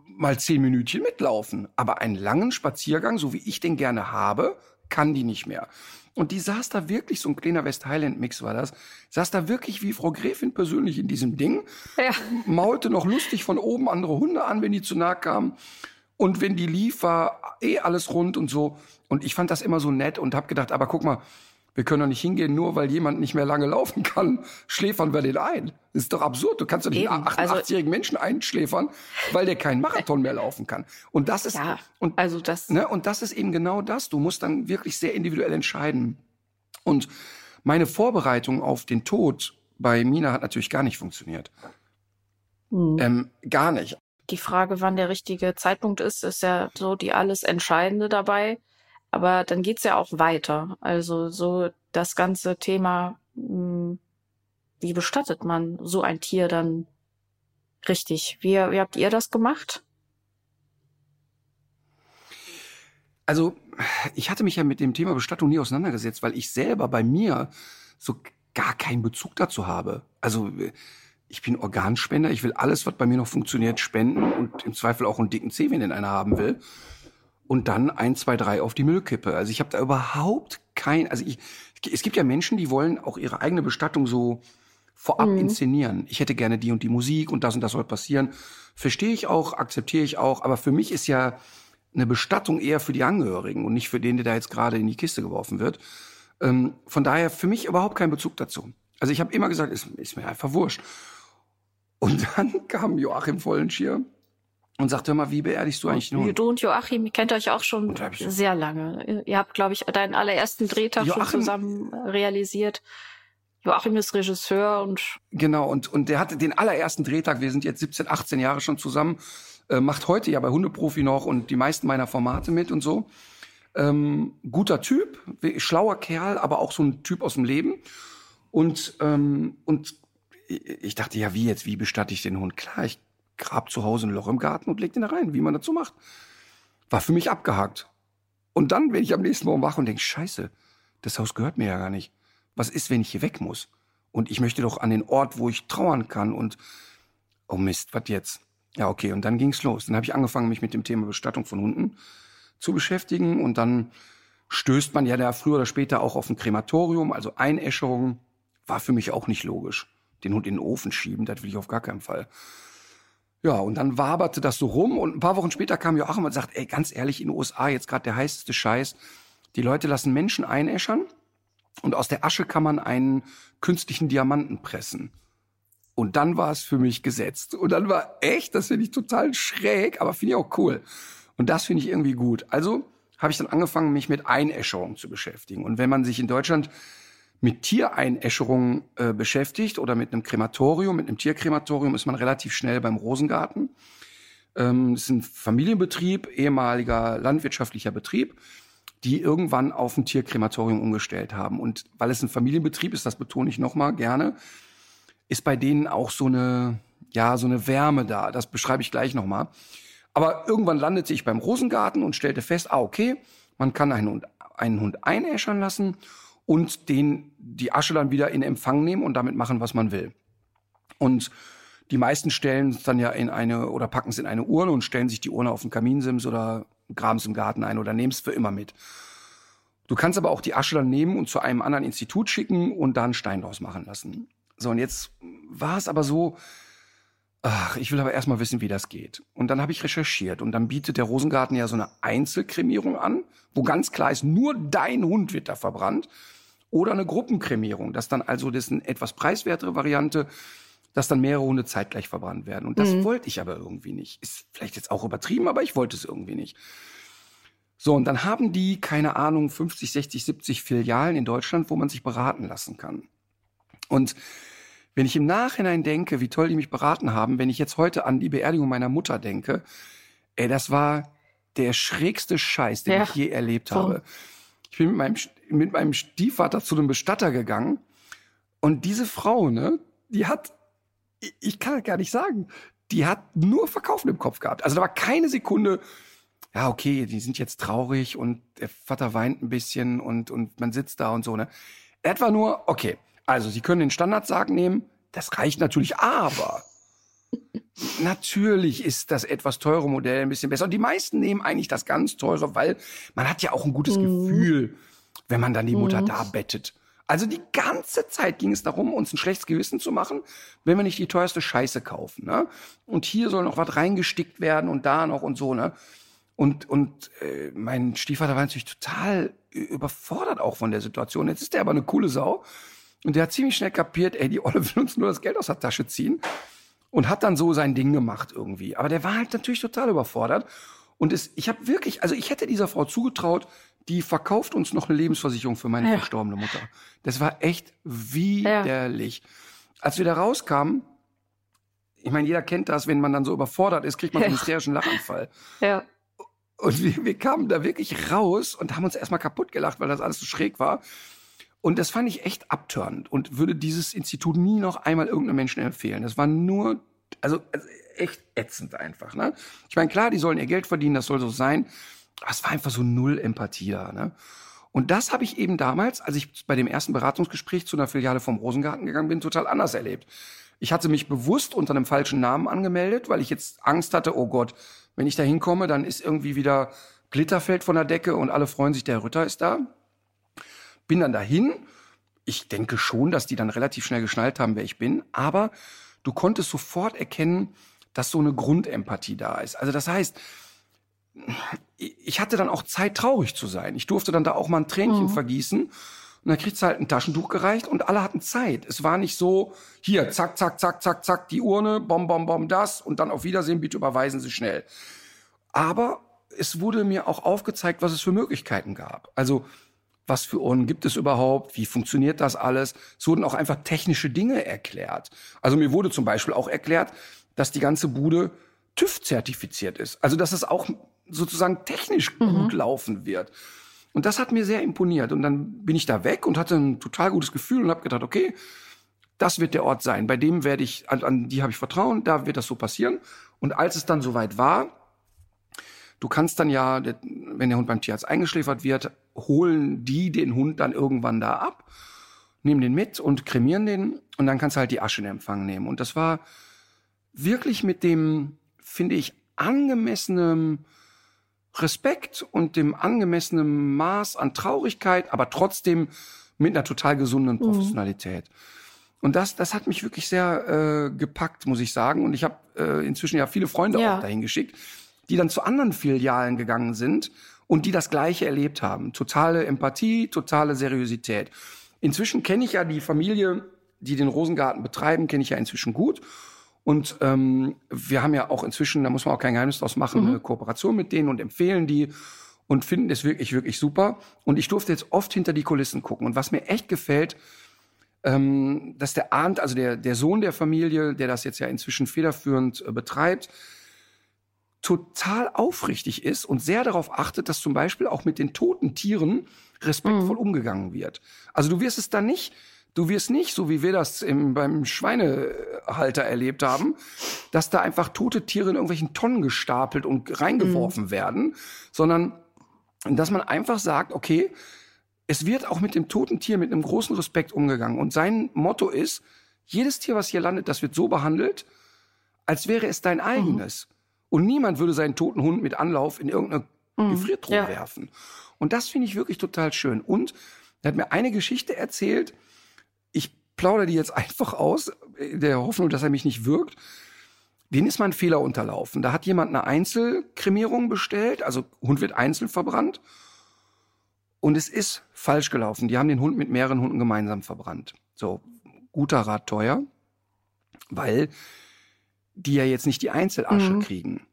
mal zehn Minütchen mitlaufen. Aber einen langen Spaziergang, so wie ich den gerne habe, kann die nicht mehr. Und die saß da wirklich, so ein kleiner West Highland Mix war das, saß da wirklich wie Frau Gräfin persönlich in diesem Ding, ja. maulte noch lustig von oben andere Hunde an, wenn die zu nah kamen. Und wenn die lief, war eh alles rund und so. Und ich fand das immer so nett und habe gedacht, aber guck mal, wir können doch nicht hingehen, nur weil jemand nicht mehr lange laufen kann, schläfern wir den ein. Das ist doch absurd. Du kannst doch nicht einen 88-jährigen also, Menschen einschläfern, weil der keinen Marathon mehr laufen kann. Und das ist, ja, und, also das, ne, und das ist eben genau das. Du musst dann wirklich sehr individuell entscheiden. Und meine Vorbereitung auf den Tod bei Mina hat natürlich gar nicht funktioniert. Hm. Ähm, gar nicht. Die Frage, wann der richtige Zeitpunkt ist, ist ja so die alles Entscheidende dabei. Aber dann geht's ja auch weiter. Also so das ganze Thema, hm, wie bestattet man so ein Tier dann richtig? Wie, wie habt ihr das gemacht? Also, ich hatte mich ja mit dem Thema Bestattung nie auseinandergesetzt, weil ich selber bei mir so gar keinen Bezug dazu habe. Also, ich bin Organspender, ich will alles, was bei mir noch funktioniert, spenden und im Zweifel auch einen dicken Zeh, wenn den einer haben will und dann ein, zwei, drei auf die Müllkippe. Also ich habe da überhaupt kein, also ich, es gibt ja Menschen, die wollen auch ihre eigene Bestattung so vorab mhm. inszenieren. Ich hätte gerne die und die Musik und das und das soll passieren. Verstehe ich auch, akzeptiere ich auch, aber für mich ist ja eine Bestattung eher für die Angehörigen und nicht für den, der da jetzt gerade in die Kiste geworfen wird. Ähm, von daher für mich überhaupt kein Bezug dazu. Also ich habe immer gesagt, ist, ist mir einfach wurscht. Und dann kam Joachim Vollenschier und sagt, hör mal, wie beerdigst du eigentlich nun? Du und Joachim, ihr kennt euch auch schon sehr lange. Ihr habt, glaube ich, deinen allerersten Drehtag Joachim, schon zusammen realisiert. Joachim ist Regisseur und... Genau, und, und der hatte den allerersten Drehtag, wir sind jetzt 17, 18 Jahre schon zusammen, äh, macht heute ja bei Hundeprofi noch und die meisten meiner Formate mit und so. Ähm, guter Typ, schlauer Kerl, aber auch so ein Typ aus dem Leben. Und, ähm, und ich dachte, ja, wie jetzt, wie bestatte ich den Hund? Klar, ich grab zu Hause ein Loch im Garten und leg den da rein, wie man dazu macht. War für mich abgehakt. Und dann, wenn ich am nächsten Morgen wach und denke, scheiße, das Haus gehört mir ja gar nicht. Was ist, wenn ich hier weg muss? Und ich möchte doch an den Ort, wo ich trauern kann und oh Mist, was jetzt? Ja, okay, und dann ging's los. Dann habe ich angefangen, mich mit dem Thema Bestattung von Hunden zu beschäftigen und dann stößt man ja da früher oder später auch auf ein Krematorium, also Einäscherung war für mich auch nicht logisch. Den Hund in den Ofen schieben, das will ich auf gar keinen Fall. Ja, und dann waberte das so rum und ein paar Wochen später kam Joachim und sagt, ey, ganz ehrlich, in den USA jetzt gerade der heißeste Scheiß. Die Leute lassen Menschen einäschern und aus der Asche kann man einen künstlichen Diamanten pressen. Und dann war es für mich gesetzt. Und dann war echt, das finde ich total schräg, aber finde ich auch cool. Und das finde ich irgendwie gut. Also habe ich dann angefangen, mich mit Einäscherung zu beschäftigen. Und wenn man sich in Deutschland mit Tiereinäscherung äh, beschäftigt oder mit einem Krematorium, mit einem Tierkrematorium, ist man relativ schnell beim Rosengarten. Ähm, das ist ein Familienbetrieb, ehemaliger landwirtschaftlicher Betrieb, die irgendwann auf ein Tierkrematorium umgestellt haben. Und weil es ein Familienbetrieb ist, das betone ich nochmal gerne, ist bei denen auch so eine, ja, so eine Wärme da. Das beschreibe ich gleich nochmal. Aber irgendwann landete ich beim Rosengarten und stellte fest, ah, okay, man kann einen einen Hund einäschern lassen und den die Asche dann wieder in Empfang nehmen und damit machen, was man will. Und die meisten stellen es dann ja in eine oder packen es in eine Urne und stellen sich die Urne auf den Kaminsims oder graben es im Garten ein oder nehmen es für immer mit. Du kannst aber auch die Asche dann nehmen und zu einem anderen Institut schicken und da einen Stein draus machen lassen. So, und jetzt war es aber so, ach, ich will aber erstmal wissen, wie das geht. Und dann habe ich recherchiert und dann bietet der Rosengarten ja so eine Einzelkremierung an, wo ganz klar ist, nur dein Hund wird da verbrannt. Oder eine Gruppenkremierung, das dann also das eine etwas preiswertere Variante, dass dann mehrere Hunde zeitgleich verbrannt werden. Und das mhm. wollte ich aber irgendwie nicht. Ist vielleicht jetzt auch übertrieben, aber ich wollte es irgendwie nicht. So, und dann haben die, keine Ahnung, 50, 60, 70 Filialen in Deutschland, wo man sich beraten lassen kann. Und wenn ich im Nachhinein denke, wie toll die mich beraten haben, wenn ich jetzt heute an die Beerdigung meiner Mutter denke, ey, das war der schrägste Scheiß, den ja. ich je erlebt habe. Ich bin mit meinem, mit meinem Stiefvater zu einem Bestatter gegangen und diese Frau, ne, die hat, ich kann gar nicht sagen, die hat nur Verkaufen im Kopf gehabt. Also da war keine Sekunde, ja, okay, die sind jetzt traurig und der Vater weint ein bisschen und, und man sitzt da und so, ne. Etwa nur, okay, also Sie können den Standardsarg nehmen, das reicht natürlich, aber natürlich ist das etwas teure Modell ein bisschen besser. Und die meisten nehmen eigentlich das ganz teure, weil man hat ja auch ein gutes mhm. Gefühl, wenn man dann die Mutter mhm. da bettet. Also die ganze Zeit ging es darum, uns ein schlechtes Gewissen zu machen, wenn wir nicht die teuerste Scheiße kaufen. Ne? Und hier soll noch was reingestickt werden und da noch und so. Ne? Und, und äh, mein Stiefvater war natürlich total überfordert auch von der Situation. Jetzt ist der aber eine coole Sau. Und der hat ziemlich schnell kapiert, ey, die Olle will uns nur das Geld aus der Tasche ziehen. Und hat dann so sein Ding gemacht irgendwie. Aber der war halt natürlich total überfordert. Und es, ich habe wirklich, also ich hätte dieser Frau zugetraut, die verkauft uns noch eine Lebensversicherung für meine ja. verstorbene Mutter. Das war echt widerlich. Ja. Als wir da rauskamen, ich meine, jeder kennt das, wenn man dann so überfordert ist, kriegt man einen hysterischen Lachanfall. Ja. Und wir, wir kamen da wirklich raus und haben uns erstmal kaputt gelacht, weil das alles so schräg war. Und das fand ich echt abtörend und würde dieses Institut nie noch einmal irgendeinem Menschen empfehlen. Das war nur, also, also echt ätzend einfach. Ne? Ich meine, klar, die sollen ihr Geld verdienen, das soll so sein. Aber es war einfach so null Empathie da. Ne? Und das habe ich eben damals, als ich bei dem ersten Beratungsgespräch zu einer Filiale vom Rosengarten gegangen bin, total anders erlebt. Ich hatte mich bewusst unter einem falschen Namen angemeldet, weil ich jetzt Angst hatte, oh Gott, wenn ich da hinkomme, dann ist irgendwie wieder Glitterfeld von der Decke und alle freuen sich, der Ritter ist da. Bin dann dahin. Ich denke schon, dass die dann relativ schnell geschnallt haben, wer ich bin. Aber du konntest sofort erkennen, dass so eine Grundempathie da ist. Also das heißt, ich hatte dann auch Zeit, traurig zu sein. Ich durfte dann da auch mal ein Tränchen mhm. vergießen. Und dann kriegst du halt ein Taschentuch gereicht und alle hatten Zeit. Es war nicht so, hier, zack, zack, zack, zack, zack, die Urne, bom, bom, bom, das und dann auf Wiedersehen, bitte überweisen Sie schnell. Aber es wurde mir auch aufgezeigt, was es für Möglichkeiten gab. Also, was für Urnen gibt es überhaupt? Wie funktioniert das alles? Es wurden auch einfach technische Dinge erklärt. Also mir wurde zum Beispiel auch erklärt, dass die ganze Bude TÜV zertifiziert ist. Also, dass es auch sozusagen technisch mhm. gut laufen wird. Und das hat mir sehr imponiert. Und dann bin ich da weg und hatte ein total gutes Gefühl und habe gedacht, okay, das wird der Ort sein. Bei dem werde ich, an, an die habe ich Vertrauen, da wird das so passieren. Und als es dann soweit war, du kannst dann ja, wenn der Hund beim Tierarzt eingeschläfert wird, holen die den Hund dann irgendwann da ab, nehmen den mit und kremieren den und dann kannst du halt die Asche in Empfang nehmen. Und das war wirklich mit dem, finde ich, angemessenen Respekt und dem angemessenen Maß an Traurigkeit, aber trotzdem mit einer total gesunden mhm. Professionalität. Mhm. Und das, das hat mich wirklich sehr äh, gepackt, muss ich sagen. Und ich habe äh, inzwischen ja viele Freunde ja. auch dahin geschickt, die dann zu anderen Filialen gegangen sind und die das Gleiche erlebt haben. Totale Empathie, totale Seriosität. Inzwischen kenne ich ja die Familie, die den Rosengarten betreiben, kenne ich ja inzwischen gut. Und ähm, wir haben ja auch inzwischen, da muss man auch kein Geheimnis draus machen, mhm. eine Kooperation mit denen und empfehlen die und finden es wirklich, wirklich super. Und ich durfte jetzt oft hinter die Kulissen gucken. Und was mir echt gefällt, ähm, dass der Arndt, also der, der Sohn der Familie, der das jetzt ja inzwischen federführend äh, betreibt, total aufrichtig ist und sehr darauf achtet, dass zum Beispiel auch mit den toten Tieren respektvoll mhm. umgegangen wird. Also du wirst es da nicht Du wirst nicht, so wie wir das im, beim Schweinehalter erlebt haben, dass da einfach tote Tiere in irgendwelchen Tonnen gestapelt und reingeworfen mhm. werden, sondern dass man einfach sagt, okay, es wird auch mit dem toten Tier mit einem großen Respekt umgegangen. Und sein Motto ist, jedes Tier, was hier landet, das wird so behandelt, als wäre es dein eigenes. Mhm. Und niemand würde seinen toten Hund mit Anlauf in irgendeine mhm. Gefriertruhe ja. werfen. Und das finde ich wirklich total schön. Und er hat mir eine Geschichte erzählt, ich plaudere die jetzt einfach aus, in der Hoffnung, dass er mich nicht wirkt. denen ist mal ein Fehler unterlaufen. Da hat jemand eine Einzelkremierung bestellt, also Hund wird einzeln verbrannt. Und es ist falsch gelaufen. Die haben den Hund mit mehreren Hunden gemeinsam verbrannt. So, guter Rat teuer, weil die ja jetzt nicht die Einzelasche mhm. kriegen.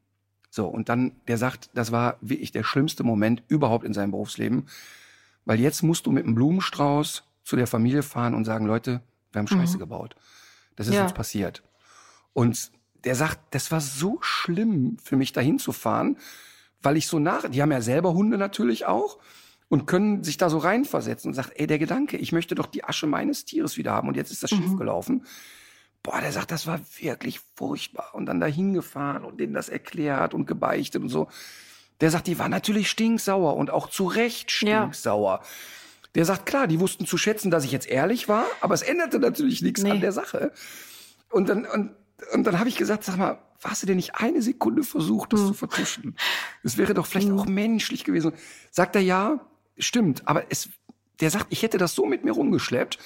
So, und dann, der sagt, das war wirklich der schlimmste Moment überhaupt in seinem Berufsleben. Weil jetzt musst du mit einem Blumenstrauß zu der Familie fahren und sagen, Leute, wir haben Scheiße mhm. gebaut. Das ist ja. uns passiert. Und der sagt, das war so schlimm für mich dahin zu fahren, weil ich so nach, die haben ja selber Hunde natürlich auch und können sich da so reinversetzen und sagt, ey, der Gedanke, ich möchte doch die Asche meines Tieres wieder haben und jetzt ist das mhm. schief gelaufen. Boah, der sagt, das war wirklich furchtbar und dann dahin gefahren und denen das erklärt und gebeichtet und so. Der sagt, die war natürlich stinksauer und auch zu Recht stinksauer. Ja. Der sagt, klar, die wussten zu schätzen, dass ich jetzt ehrlich war, aber es änderte natürlich nichts nee. an der Sache. Und dann, und, und dann habe ich gesagt, sag mal, hast du denn nicht eine Sekunde versucht, das hm. zu vertuschen? Es wäre doch vielleicht hm. auch menschlich gewesen. Sagt er, ja, stimmt, aber es, der sagt, ich hätte das so mit mir rumgeschleppt.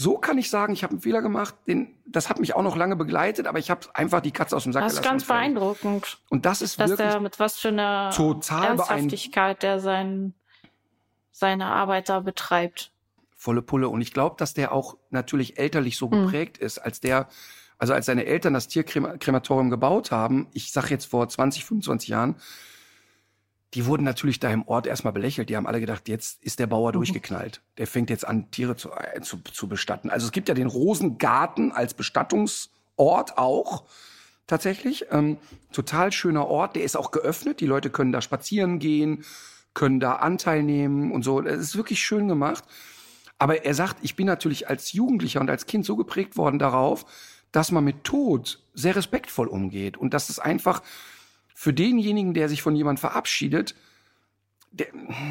So kann ich sagen, ich habe einen Fehler gemacht. Den, das hat mich auch noch lange begleitet, aber ich habe einfach die Katze aus dem Sack gelassen. Das ist ganz beeindruckend. Und das ist dass wirklich der mit was für einer total Ernsthaftigkeit der sein, seine Arbeit da betreibt. Volle Pulle. Und ich glaube, dass der auch natürlich elterlich so hm. geprägt mhm. ist, als der, also als seine Eltern das Tierkrematorium gebaut haben, ich sag jetzt vor 20, 25 Jahren, die wurden natürlich da im Ort erstmal belächelt. Die haben alle gedacht, jetzt ist der Bauer mhm. durchgeknallt. Der fängt jetzt an, Tiere zu, äh, zu, zu bestatten. Also es gibt ja den Rosengarten als Bestattungsort auch tatsächlich. Ähm, total schöner Ort. Der ist auch geöffnet. Die Leute können da spazieren gehen, können da Anteil nehmen und so. Es ist wirklich schön gemacht. Aber er sagt, ich bin natürlich als Jugendlicher und als Kind so geprägt worden darauf, dass man mit Tod sehr respektvoll umgeht und dass es einfach für denjenigen, der sich von jemand verabschiedet, der,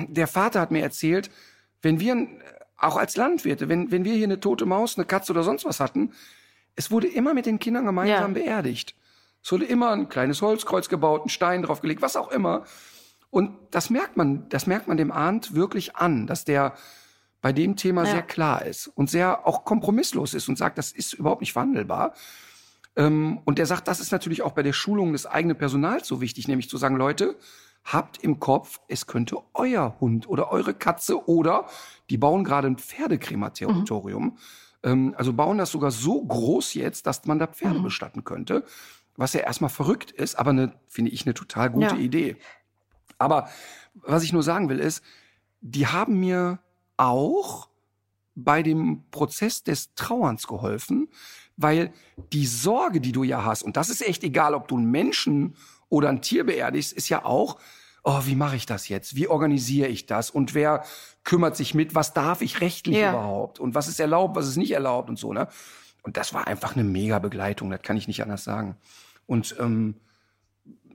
der Vater hat mir erzählt, wenn wir, auch als Landwirte, wenn, wenn wir hier eine tote Maus, eine Katze oder sonst was hatten, es wurde immer mit den Kindern gemeinsam ja. beerdigt. Es wurde immer ein kleines Holzkreuz gebaut, ein Stein draufgelegt, was auch immer. Und das merkt man, das merkt man dem Arndt wirklich an, dass der bei dem Thema ja. sehr klar ist und sehr auch kompromisslos ist und sagt, das ist überhaupt nicht verhandelbar. Ähm, und der sagt, das ist natürlich auch bei der Schulung des eigenen Personals so wichtig, nämlich zu sagen, Leute, habt im Kopf, es könnte euer Hund oder eure Katze oder die bauen gerade ein Pferdekrematorium. Mhm. Ähm, also bauen das sogar so groß jetzt, dass man da Pferde mhm. bestatten könnte. Was ja erstmal verrückt ist, aber eine, finde ich, eine total gute ja. Idee. Aber was ich nur sagen will, ist, die haben mir auch bei dem Prozess des Trauerns geholfen, weil die Sorge, die du ja hast, und das ist echt egal, ob du einen Menschen oder ein Tier beerdigst, ist ja auch, oh, wie mache ich das jetzt? Wie organisiere ich das? Und wer kümmert sich mit? Was darf ich rechtlich ja. überhaupt? Und was ist erlaubt, was ist nicht erlaubt und so, ne? Und das war einfach eine mega Begleitung, das kann ich nicht anders sagen. Und ähm,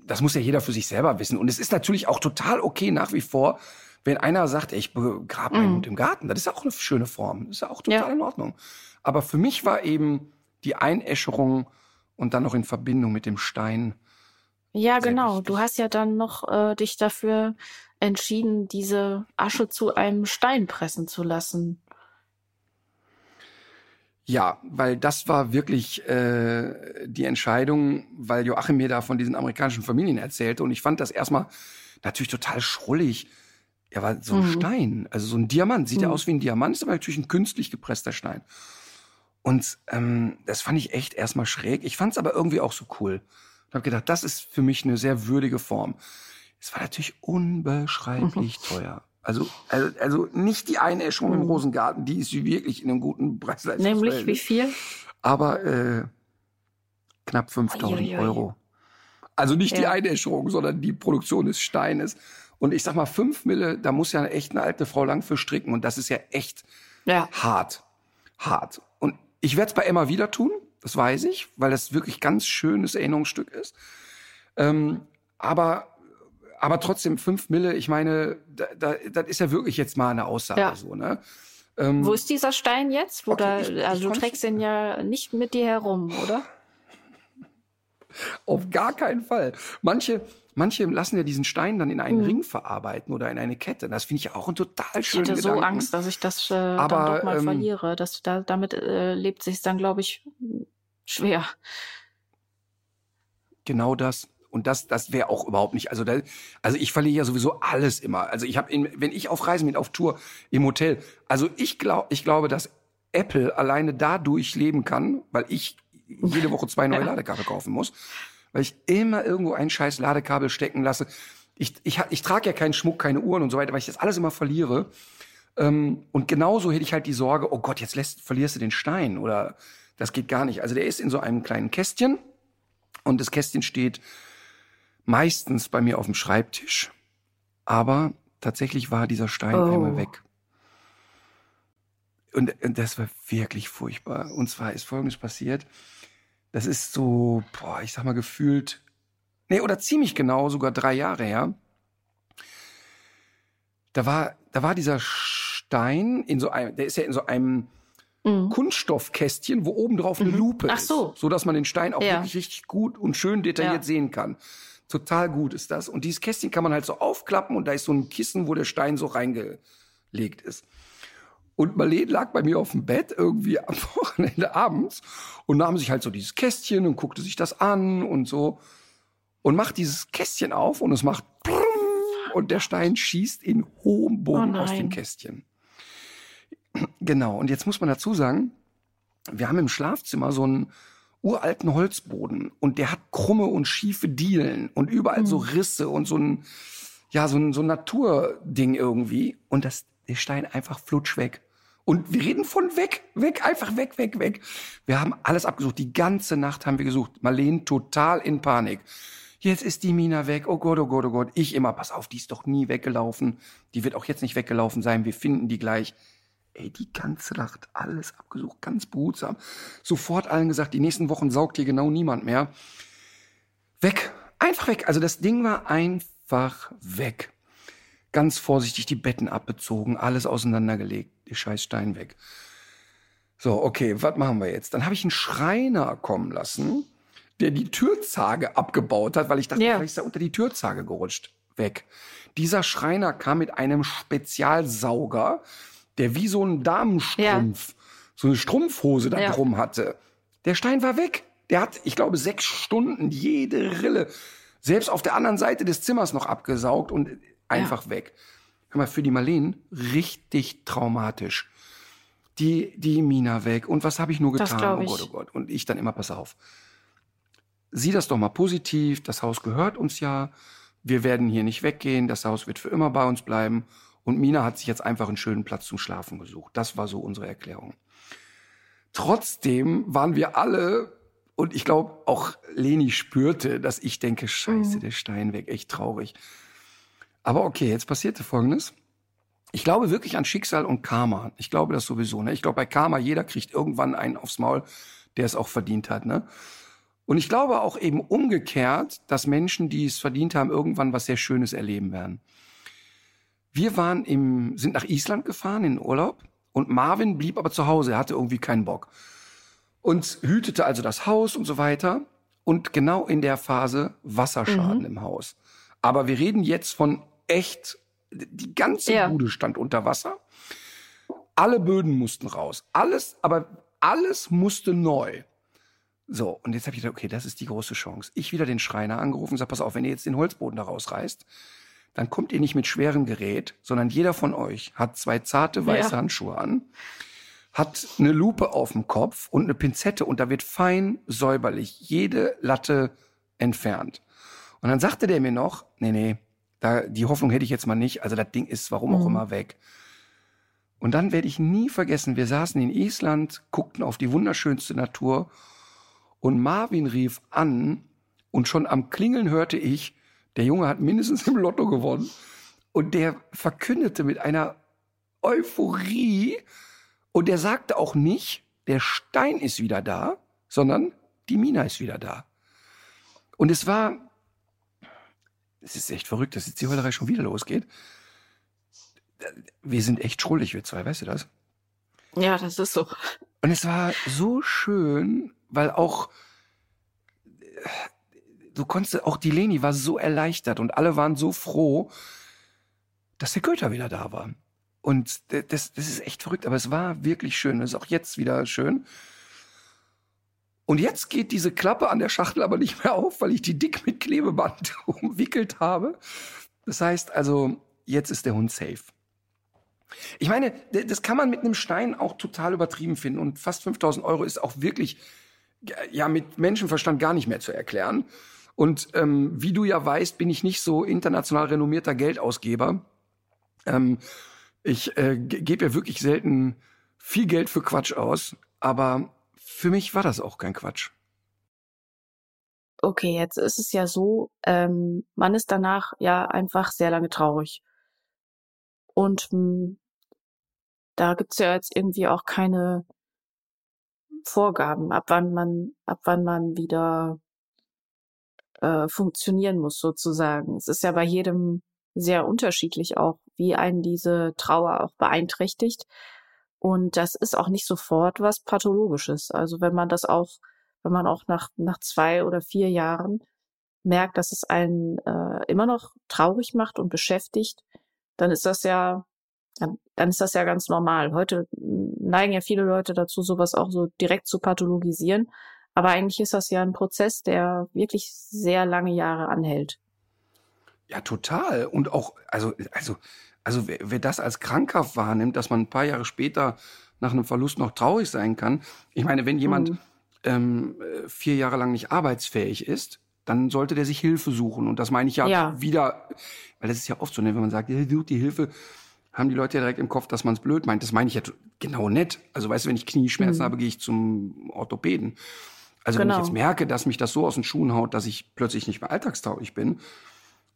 das muss ja jeder für sich selber wissen. Und es ist natürlich auch total okay nach wie vor, wenn einer sagt, ey, ich begrabe meinen mhm. Hund im Garten. Das ist auch eine schöne Form. Das ist ja auch total ja. in Ordnung. Aber für mich war eben die Einäscherung und dann noch in Verbindung mit dem Stein. Ja, genau. Wichtig. Du hast ja dann noch äh, dich dafür entschieden, diese Asche zu einem Stein pressen zu lassen. Ja, weil das war wirklich äh, die Entscheidung, weil Joachim mir da von diesen amerikanischen Familien erzählte und ich fand das erstmal natürlich total schrullig. Er war so ein mhm. Stein, also so ein Diamant, sieht mhm. ja aus wie ein Diamant, ist aber natürlich ein künstlich gepresster Stein. Und ähm, das fand ich echt erstmal schräg. Ich fand es aber irgendwie auch so cool. Und habe gedacht, das ist für mich eine sehr würdige Form. Es war natürlich unbeschreiblich mhm. teuer. Also, also, also nicht die Einäschung mhm. im Rosengarten, die ist wirklich in einem guten Preis. Nämlich wie viel? Aber äh, knapp 5000 Euro. Also nicht ja. die Einäscherung, sondern die Produktion des Steines. Und ich sag mal, fünf Mille, da muss ja echt eine alte Frau lang für stricken. Und das ist ja echt ja. hart. Hart. Und ich werde es bei Emma wieder tun, das weiß ich, weil das wirklich ganz schönes Erinnerungsstück ist. Ähm, aber aber trotzdem fünf Mille, ich meine, da, da, das ist ja wirklich jetzt mal eine Aussage ja. so, ne? Ähm, Wo ist dieser Stein jetzt? Wo okay, da, ich, also ich du trägst ihn ja nicht mit dir herum, oder? Auf gar keinen Fall. Manche, Manche lassen ja diesen Stein dann in einen mhm. Ring verarbeiten oder in eine Kette. Das finde ich ja auch ein total schöner Ich hatte so Angst, dass ich das äh, Aber, dann doch mal ähm, verliere. Das, da, damit äh, lebt sich dann, glaube ich, schwer. genau das. Und das, das wäre auch überhaupt nicht. Also, da, also ich verliere ja sowieso alles immer. Also ich habe, wenn ich auf Reisen bin, auf Tour im Hotel. Also ich glaube, ich glaube, dass Apple alleine dadurch leben kann, weil ich jede Woche zwei neue Ladekabel kaufen muss, weil ich immer irgendwo ein scheiß Ladekabel stecken lasse. Ich, ich, ich trage ja keinen Schmuck, keine Uhren und so weiter, weil ich das alles immer verliere. Ähm, und genauso hätte ich halt die Sorge, oh Gott, jetzt lässt, verlierst du den Stein oder das geht gar nicht. Also der ist in so einem kleinen Kästchen und das Kästchen steht meistens bei mir auf dem Schreibtisch. Aber tatsächlich war dieser Stein oh. einmal weg. Und, und das war wirklich furchtbar. Und zwar ist Folgendes passiert. Das ist so, boah, ich sag mal gefühlt, nee, oder ziemlich genau, sogar drei Jahre her. Da war, da war dieser Stein in so einem, der ist ja in so einem mhm. Kunststoffkästchen, wo oben drauf eine mhm. Lupe Ach so. ist, so dass man den Stein auch ja. wirklich richtig gut und schön detailliert ja. sehen kann. Total gut ist das. Und dieses Kästchen kann man halt so aufklappen und da ist so ein Kissen, wo der Stein so reingelegt ist. Und Marlene lag bei mir auf dem Bett irgendwie am Wochenende abends und nahm sich halt so dieses Kästchen und guckte sich das an und so und macht dieses Kästchen auf und es macht und der Stein schießt in hohem Bogen oh aus dem Kästchen. Genau. Und jetzt muss man dazu sagen, wir haben im Schlafzimmer so einen uralten Holzboden und der hat krumme und schiefe Dielen und überall mhm. so Risse und so ein, ja, so ein, so ein Naturding irgendwie. Und das, der Stein einfach flutsch weg. Und wir reden von weg, weg, einfach weg, weg, weg. Wir haben alles abgesucht. Die ganze Nacht haben wir gesucht. Marlene total in Panik. Jetzt ist die Mina weg. Oh Gott, oh Gott, oh Gott. Ich immer, pass auf, die ist doch nie weggelaufen. Die wird auch jetzt nicht weggelaufen sein. Wir finden die gleich. Ey, die ganze Nacht alles abgesucht, ganz behutsam. Sofort allen gesagt, die nächsten Wochen saugt hier genau niemand mehr. Weg, einfach weg. Also das Ding war einfach weg. Ganz vorsichtig die Betten abbezogen, alles auseinandergelegt, die scheiß Stein weg. So, okay, was machen wir jetzt? Dann habe ich einen Schreiner kommen lassen, der die Türzage abgebaut hat, weil ich dachte, ja. vielleicht ist er unter die Türzage gerutscht. Weg. Dieser Schreiner kam mit einem Spezialsauger, der wie so ein Damenstrumpf, ja. so eine Strumpfhose da ja. drum hatte. Der Stein war weg. Der hat, ich glaube, sechs Stunden jede Rille, selbst auf der anderen Seite des Zimmers noch abgesaugt und einfach ja. weg. Hör mal, für die Marleen richtig traumatisch. Die, die Mina weg. Und was habe ich nur getan? Oh Gott, oh Gott. Und ich dann immer, pass auf. Sieh das doch mal positiv. Das Haus gehört uns ja. Wir werden hier nicht weggehen. Das Haus wird für immer bei uns bleiben. Und Mina hat sich jetzt einfach einen schönen Platz zum Schlafen gesucht. Das war so unsere Erklärung. Trotzdem waren wir alle, und ich glaube auch Leni spürte, dass ich denke, scheiße, mhm. der Stein weg, echt traurig. Aber okay, jetzt passierte Folgendes. Ich glaube wirklich an Schicksal und Karma. Ich glaube das sowieso. Ne? Ich glaube bei Karma, jeder kriegt irgendwann einen aufs Maul, der es auch verdient hat. Ne? Und ich glaube auch eben umgekehrt, dass Menschen, die es verdient haben, irgendwann was sehr Schönes erleben werden. Wir waren im, sind nach Island gefahren in Urlaub und Marvin blieb aber zu Hause. Er hatte irgendwie keinen Bock. Und hütete also das Haus und so weiter. Und genau in der Phase Wasserschaden mhm. im Haus. Aber wir reden jetzt von echt, die ganze ja. Bude stand unter Wasser. Alle Böden mussten raus. Alles, aber alles musste neu. So, und jetzt habe ich gedacht, okay, das ist die große Chance. Ich wieder den Schreiner angerufen und sage, pass auf, wenn ihr jetzt den Holzboden da rausreißt, dann kommt ihr nicht mit schwerem Gerät, sondern jeder von euch hat zwei zarte weiße ja. Handschuhe an, hat eine Lupe auf dem Kopf und eine Pinzette und da wird fein säuberlich jede Latte entfernt. Und dann sagte der mir noch, nee, nee, da, die Hoffnung hätte ich jetzt mal nicht, also das Ding ist warum auch mhm. immer weg. Und dann werde ich nie vergessen, wir saßen in Island, guckten auf die wunderschönste Natur und Marvin rief an und schon am Klingeln hörte ich, der Junge hat mindestens im Lotto gewonnen. Und der verkündete mit einer Euphorie und der sagte auch nicht, der Stein ist wieder da, sondern die Mina ist wieder da. Und es war, es ist echt verrückt, dass jetzt die Heulerei schon wieder losgeht. Wir sind echt schuldig, wir zwei, weißt du das? Ja, das ist so. Und es war so schön, weil auch du konntest, auch die Leni war so erleichtert und alle waren so froh, dass der Köter wieder da war. Und das, das ist echt verrückt, aber es war wirklich schön. Es ist auch jetzt wieder schön. Und jetzt geht diese Klappe an der Schachtel aber nicht mehr auf, weil ich die dick mit Klebeband umwickelt habe. Das heißt also, jetzt ist der Hund safe. Ich meine, das kann man mit einem Stein auch total übertrieben finden und fast 5000 Euro ist auch wirklich ja mit Menschenverstand gar nicht mehr zu erklären. Und ähm, wie du ja weißt, bin ich nicht so international renommierter Geldausgeber. Ähm, ich äh, gebe ja wirklich selten viel Geld für Quatsch aus, aber für mich war das auch kein Quatsch. Okay, jetzt ist es ja so, ähm, man ist danach ja einfach sehr lange traurig. Und mh, hm, da gibt's ja jetzt irgendwie auch keine Vorgaben, ab wann man, ab wann man wieder äh, funktionieren muss, sozusagen. Es ist ja bei jedem sehr unterschiedlich auch, wie einen diese Trauer auch beeinträchtigt. Und das ist auch nicht sofort was Pathologisches. Also wenn man das auch, wenn man auch nach, nach zwei oder vier Jahren merkt, dass es einen äh, immer noch traurig macht und beschäftigt, dann ist das ja dann, dann ist das ja ganz normal. Heute neigen ja viele Leute dazu, sowas auch so direkt zu pathologisieren. Aber eigentlich ist das ja ein Prozess, der wirklich sehr lange Jahre anhält. Ja, total. Und auch, also, also, also wer, wer das als krankhaft wahrnimmt, dass man ein paar Jahre später nach einem Verlust noch traurig sein kann. Ich meine, wenn jemand mhm. ähm, vier Jahre lang nicht arbeitsfähig ist, dann sollte der sich Hilfe suchen. Und das meine ich ja, ja. wieder, weil das ist ja oft so, ne, wenn man sagt, die Hilfe, haben die Leute ja direkt im Kopf, dass man es blöd meint. Das meine ich ja genau nett. Also weißt du, wenn ich Knieschmerzen mhm. habe, gehe ich zum Orthopäden. Also genau. wenn ich genau. jetzt merke, dass mich das so aus den Schuhen haut, dass ich plötzlich nicht mehr alltagstauglich bin.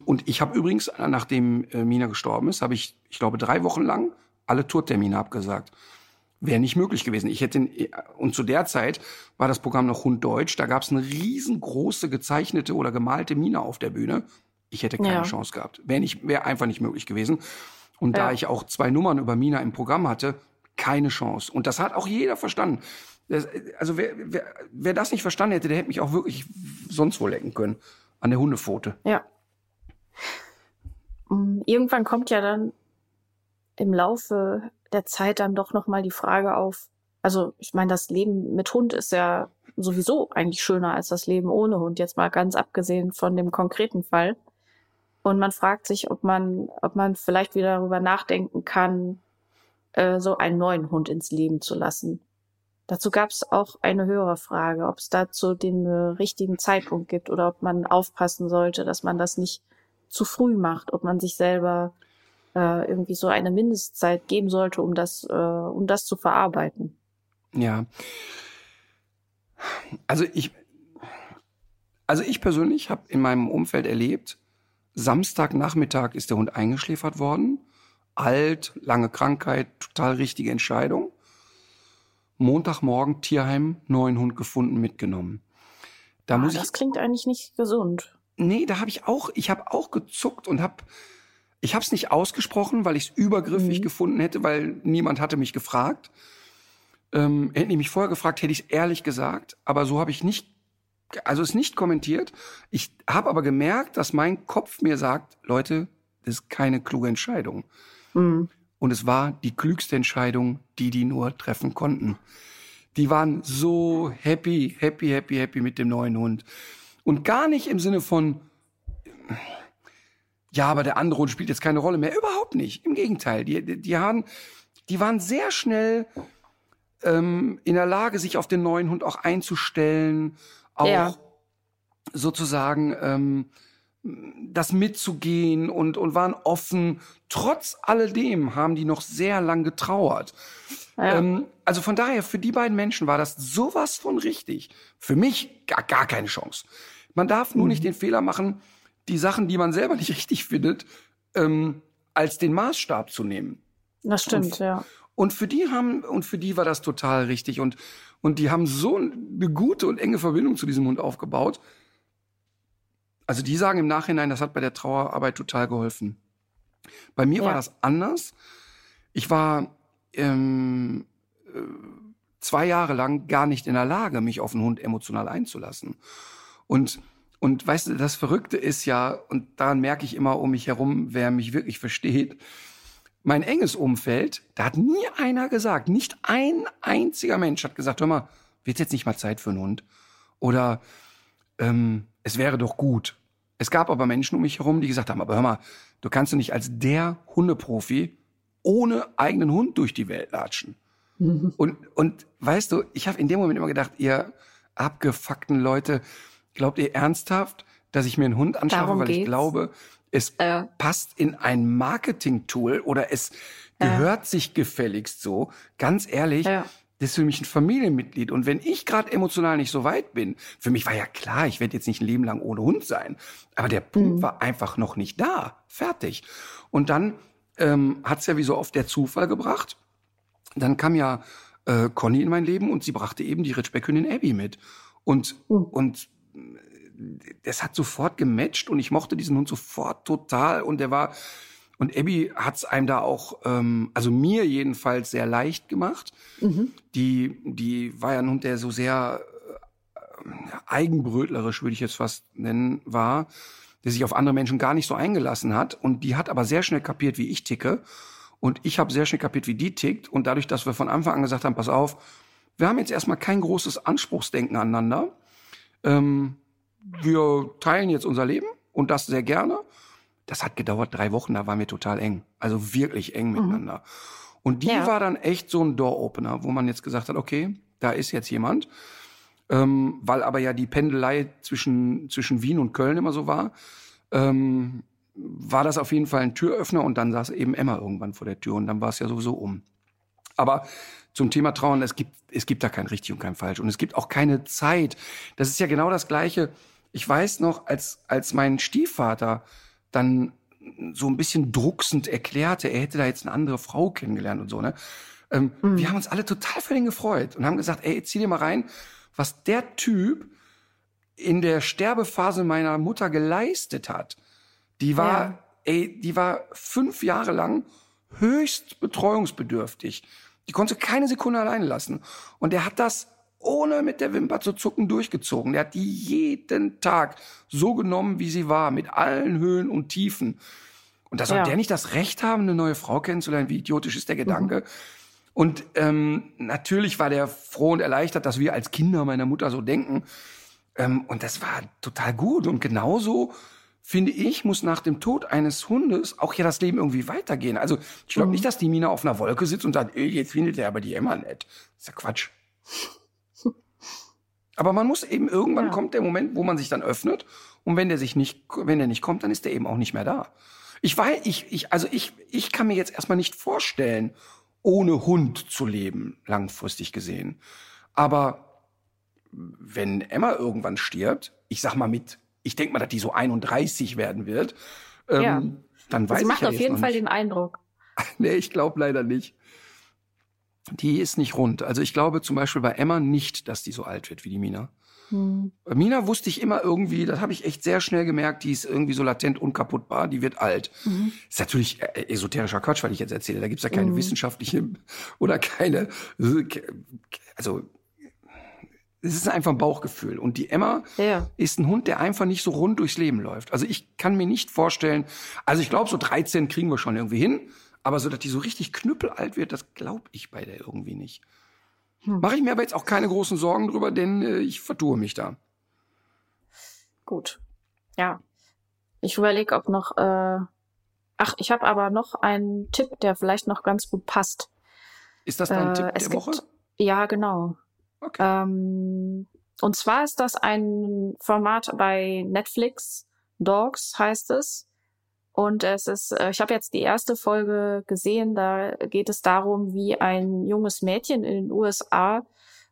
Und ich habe übrigens, nachdem äh, Mina gestorben ist, habe ich, ich glaube, drei Wochen lang alle Tourtermine abgesagt. Wäre nicht möglich gewesen. Ich hätte und zu der Zeit war das Programm noch Hund Deutsch. Da gab es eine riesengroße gezeichnete oder gemalte Mine auf der Bühne. Ich hätte keine ja. Chance gehabt. Wäre nicht, wäre einfach nicht möglich gewesen. Und ja. da ich auch zwei Nummern über Mina im Programm hatte, keine Chance. Und das hat auch jeder verstanden. Das, also wer, wer, wer das nicht verstanden hätte, der hätte mich auch wirklich sonst wo lecken können. An der Hundepfote. Ja. Mm, irgendwann kommt ja dann im Laufe der Zeit dann doch nochmal die Frage auf, also ich meine, das Leben mit Hund ist ja sowieso eigentlich schöner als das Leben ohne Hund, jetzt mal ganz abgesehen von dem konkreten Fall. Und man fragt sich, ob man, ob man vielleicht wieder darüber nachdenken kann, äh, so einen neuen Hund ins Leben zu lassen. Dazu gab es auch eine höhere Frage, ob es dazu den äh, richtigen Zeitpunkt gibt oder ob man aufpassen sollte, dass man das nicht zu früh macht, ob man sich selber äh, irgendwie so eine Mindestzeit geben sollte, um das, äh, um das zu verarbeiten. Ja. Also ich, also ich persönlich habe in meinem Umfeld erlebt, Samstagnachmittag ist der Hund eingeschläfert worden. Alt, lange Krankheit, total richtige Entscheidung. Montagmorgen Tierheim, neuen Hund gefunden, mitgenommen. Da ah, muss das ich, klingt eigentlich nicht gesund. Nee, da habe ich auch, ich habe auch gezuckt und habe ich habe es nicht ausgesprochen, weil ich es übergriffig mhm. gefunden hätte, weil niemand hatte mich gefragt. Ähm, hätte ich mich vorher gefragt, hätte ich es ehrlich gesagt, aber so habe ich nicht also es nicht kommentiert. Ich habe aber gemerkt, dass mein Kopf mir sagt, Leute, das ist keine kluge Entscheidung. Mhm. Und es war die klügste Entscheidung, die die nur treffen konnten. Die waren so happy, happy, happy, happy mit dem neuen Hund. Und gar nicht im Sinne von, ja, aber der andere Hund spielt jetzt keine Rolle mehr. Überhaupt nicht. Im Gegenteil. Die, die, die, haben, die waren sehr schnell ähm, in der Lage, sich auf den neuen Hund auch einzustellen auch ja. sozusagen ähm, das mitzugehen und, und waren offen. Trotz alledem haben die noch sehr lang getrauert. Ja. Ähm, also von daher, für die beiden Menschen war das sowas von richtig. Für mich gar, gar keine Chance. Man darf nur mhm. nicht den Fehler machen, die Sachen, die man selber nicht richtig findet, ähm, als den Maßstab zu nehmen. Das stimmt, und, ja. Und für die haben, und für die war das total richtig. Und und die haben so eine gute und enge Verbindung zu diesem Hund aufgebaut. Also die sagen im Nachhinein, das hat bei der Trauerarbeit total geholfen. Bei mir ja. war das anders. Ich war ähm, äh, zwei Jahre lang gar nicht in der Lage, mich auf einen Hund emotional einzulassen. Und und weißt du, das Verrückte ist ja, und daran merke ich immer um mich herum, wer mich wirklich versteht, mein enges Umfeld, da hat nie einer gesagt, nicht ein einziger Mensch hat gesagt, hör mal, wird jetzt nicht mal Zeit für einen Hund? Oder ähm, es wäre doch gut. Es gab aber Menschen um mich herum, die gesagt haben, aber hör mal, du kannst du nicht als der Hundeprofi ohne eigenen Hund durch die Welt latschen. Mhm. Und, und weißt du, ich habe in dem Moment immer gedacht, ihr abgefuckten Leute, glaubt ihr ernsthaft, dass ich mir einen Hund anschaffe, Darum weil geht's. ich glaube, es äh. passt in ein Marketing-Tool oder es gehört äh. sich gefälligst so. Ganz ehrlich, ja. das ist für mich ein Familienmitglied. Und wenn ich gerade emotional nicht so weit bin, für mich war ja klar, ich werde jetzt nicht ein Leben lang ohne Hund sein. Aber der Punkt mhm. war einfach noch nicht da. Fertig. Und dann ähm, hat es ja wie so oft der Zufall gebracht. Dann kam ja äh, Conny in mein Leben und sie brachte eben die Ritschbeckhündin Abby mit. Und, mhm. und das hat sofort gematcht und ich mochte diesen Hund sofort total und der war und Abby hat's einem da auch, ähm, also mir jedenfalls sehr leicht gemacht. Mhm. Die, die war ja ein Hund, der so sehr äh, eigenbrötlerisch, würde ich jetzt fast nennen, war, der sich auf andere Menschen gar nicht so eingelassen hat. Und die hat aber sehr schnell kapiert, wie ich ticke. Und ich habe sehr schnell kapiert, wie die tickt. Und dadurch, dass wir von Anfang an gesagt haben, pass auf, wir haben jetzt erstmal kein großes Anspruchsdenken aneinander. Ähm, wir teilen jetzt unser Leben und das sehr gerne. Das hat gedauert drei Wochen, da waren wir total eng. Also wirklich eng mhm. miteinander. Und die ja. war dann echt so ein Door-Opener, wo man jetzt gesagt hat, okay, da ist jetzt jemand. Ähm, weil aber ja die Pendelei zwischen, zwischen Wien und Köln immer so war, ähm, war das auf jeden Fall ein Türöffner und dann saß eben Emma irgendwann vor der Tür und dann war es ja sowieso um. Aber zum Thema Trauen, es gibt, es gibt da kein richtig und kein falsch und es gibt auch keine Zeit. Das ist ja genau das Gleiche ich weiß noch, als, als mein Stiefvater dann so ein bisschen drucksend erklärte, er hätte da jetzt eine andere Frau kennengelernt und so, ne? Ähm, mhm. Wir haben uns alle total für den gefreut und haben gesagt, ey, zieh dir mal rein, was der Typ in der Sterbephase meiner Mutter geleistet hat. Die war, ja. ey, die war fünf Jahre lang höchst betreuungsbedürftig. Die konnte keine Sekunde alleine lassen. Und er hat das ohne mit der Wimper zu zucken durchgezogen. Der hat die jeden Tag so genommen, wie sie war, mit allen Höhen und Tiefen. Und da soll ja. der nicht das Recht haben, eine neue Frau kennenzulernen? Wie idiotisch ist der Gedanke? Mhm. Und ähm, natürlich war der froh und erleichtert, dass wir als Kinder meiner Mutter so denken. Ähm, und das war total gut. Und genauso finde ich, muss nach dem Tod eines Hundes auch ja das Leben irgendwie weitergehen. Also ich glaube mhm. nicht, dass die Mina auf einer Wolke sitzt und sagt, ey, jetzt findet er aber die Emma nett. Das ist ja Quatsch. Aber man muss eben irgendwann ja. kommt der Moment, wo man sich dann öffnet. Und wenn der sich nicht, wenn der nicht kommt, dann ist der eben auch nicht mehr da. Ich weiß, ich, ich, also ich, ich kann mir jetzt erstmal nicht vorstellen, ohne Hund zu leben, langfristig gesehen. Aber wenn Emma irgendwann stirbt, ich sag mal mit, ich denke mal, dass die so 31 werden wird, ähm, ja. dann weiß Sie ich macht ja auf jeden Fall nicht. den Eindruck. nee, ich glaube leider nicht die ist nicht rund. Also ich glaube zum Beispiel bei Emma nicht, dass die so alt wird wie die Mina. Hm. Bei Mina wusste ich immer irgendwie, das habe ich echt sehr schnell gemerkt, die ist irgendwie so latent unkaputtbar, die wird alt. Mhm. Ist natürlich äh, esoterischer Quatsch, weil ich jetzt erzähle. Da gibt's ja keine mhm. wissenschaftliche oder keine, also es ist einfach ein Bauchgefühl. Und die Emma ja. ist ein Hund, der einfach nicht so rund durchs Leben läuft. Also ich kann mir nicht vorstellen, also ich glaube, so 13 kriegen wir schon irgendwie hin. Aber so, dass die so richtig knüppelalt wird, das glaube ich bei der irgendwie nicht. Hm. Mache ich mir aber jetzt auch keine großen Sorgen drüber, denn äh, ich vertue mich da. Gut. Ja. Ich überlege, ob noch. Äh Ach, ich habe aber noch einen Tipp, der vielleicht noch ganz gut passt. Ist das dein äh, Tipp der gibt, Woche? Ja, genau. Okay. Ähm, und zwar ist das ein Format bei Netflix. Dogs heißt es. Und es ist, äh, ich habe jetzt die erste Folge gesehen, da geht es darum, wie ein junges Mädchen in den USA,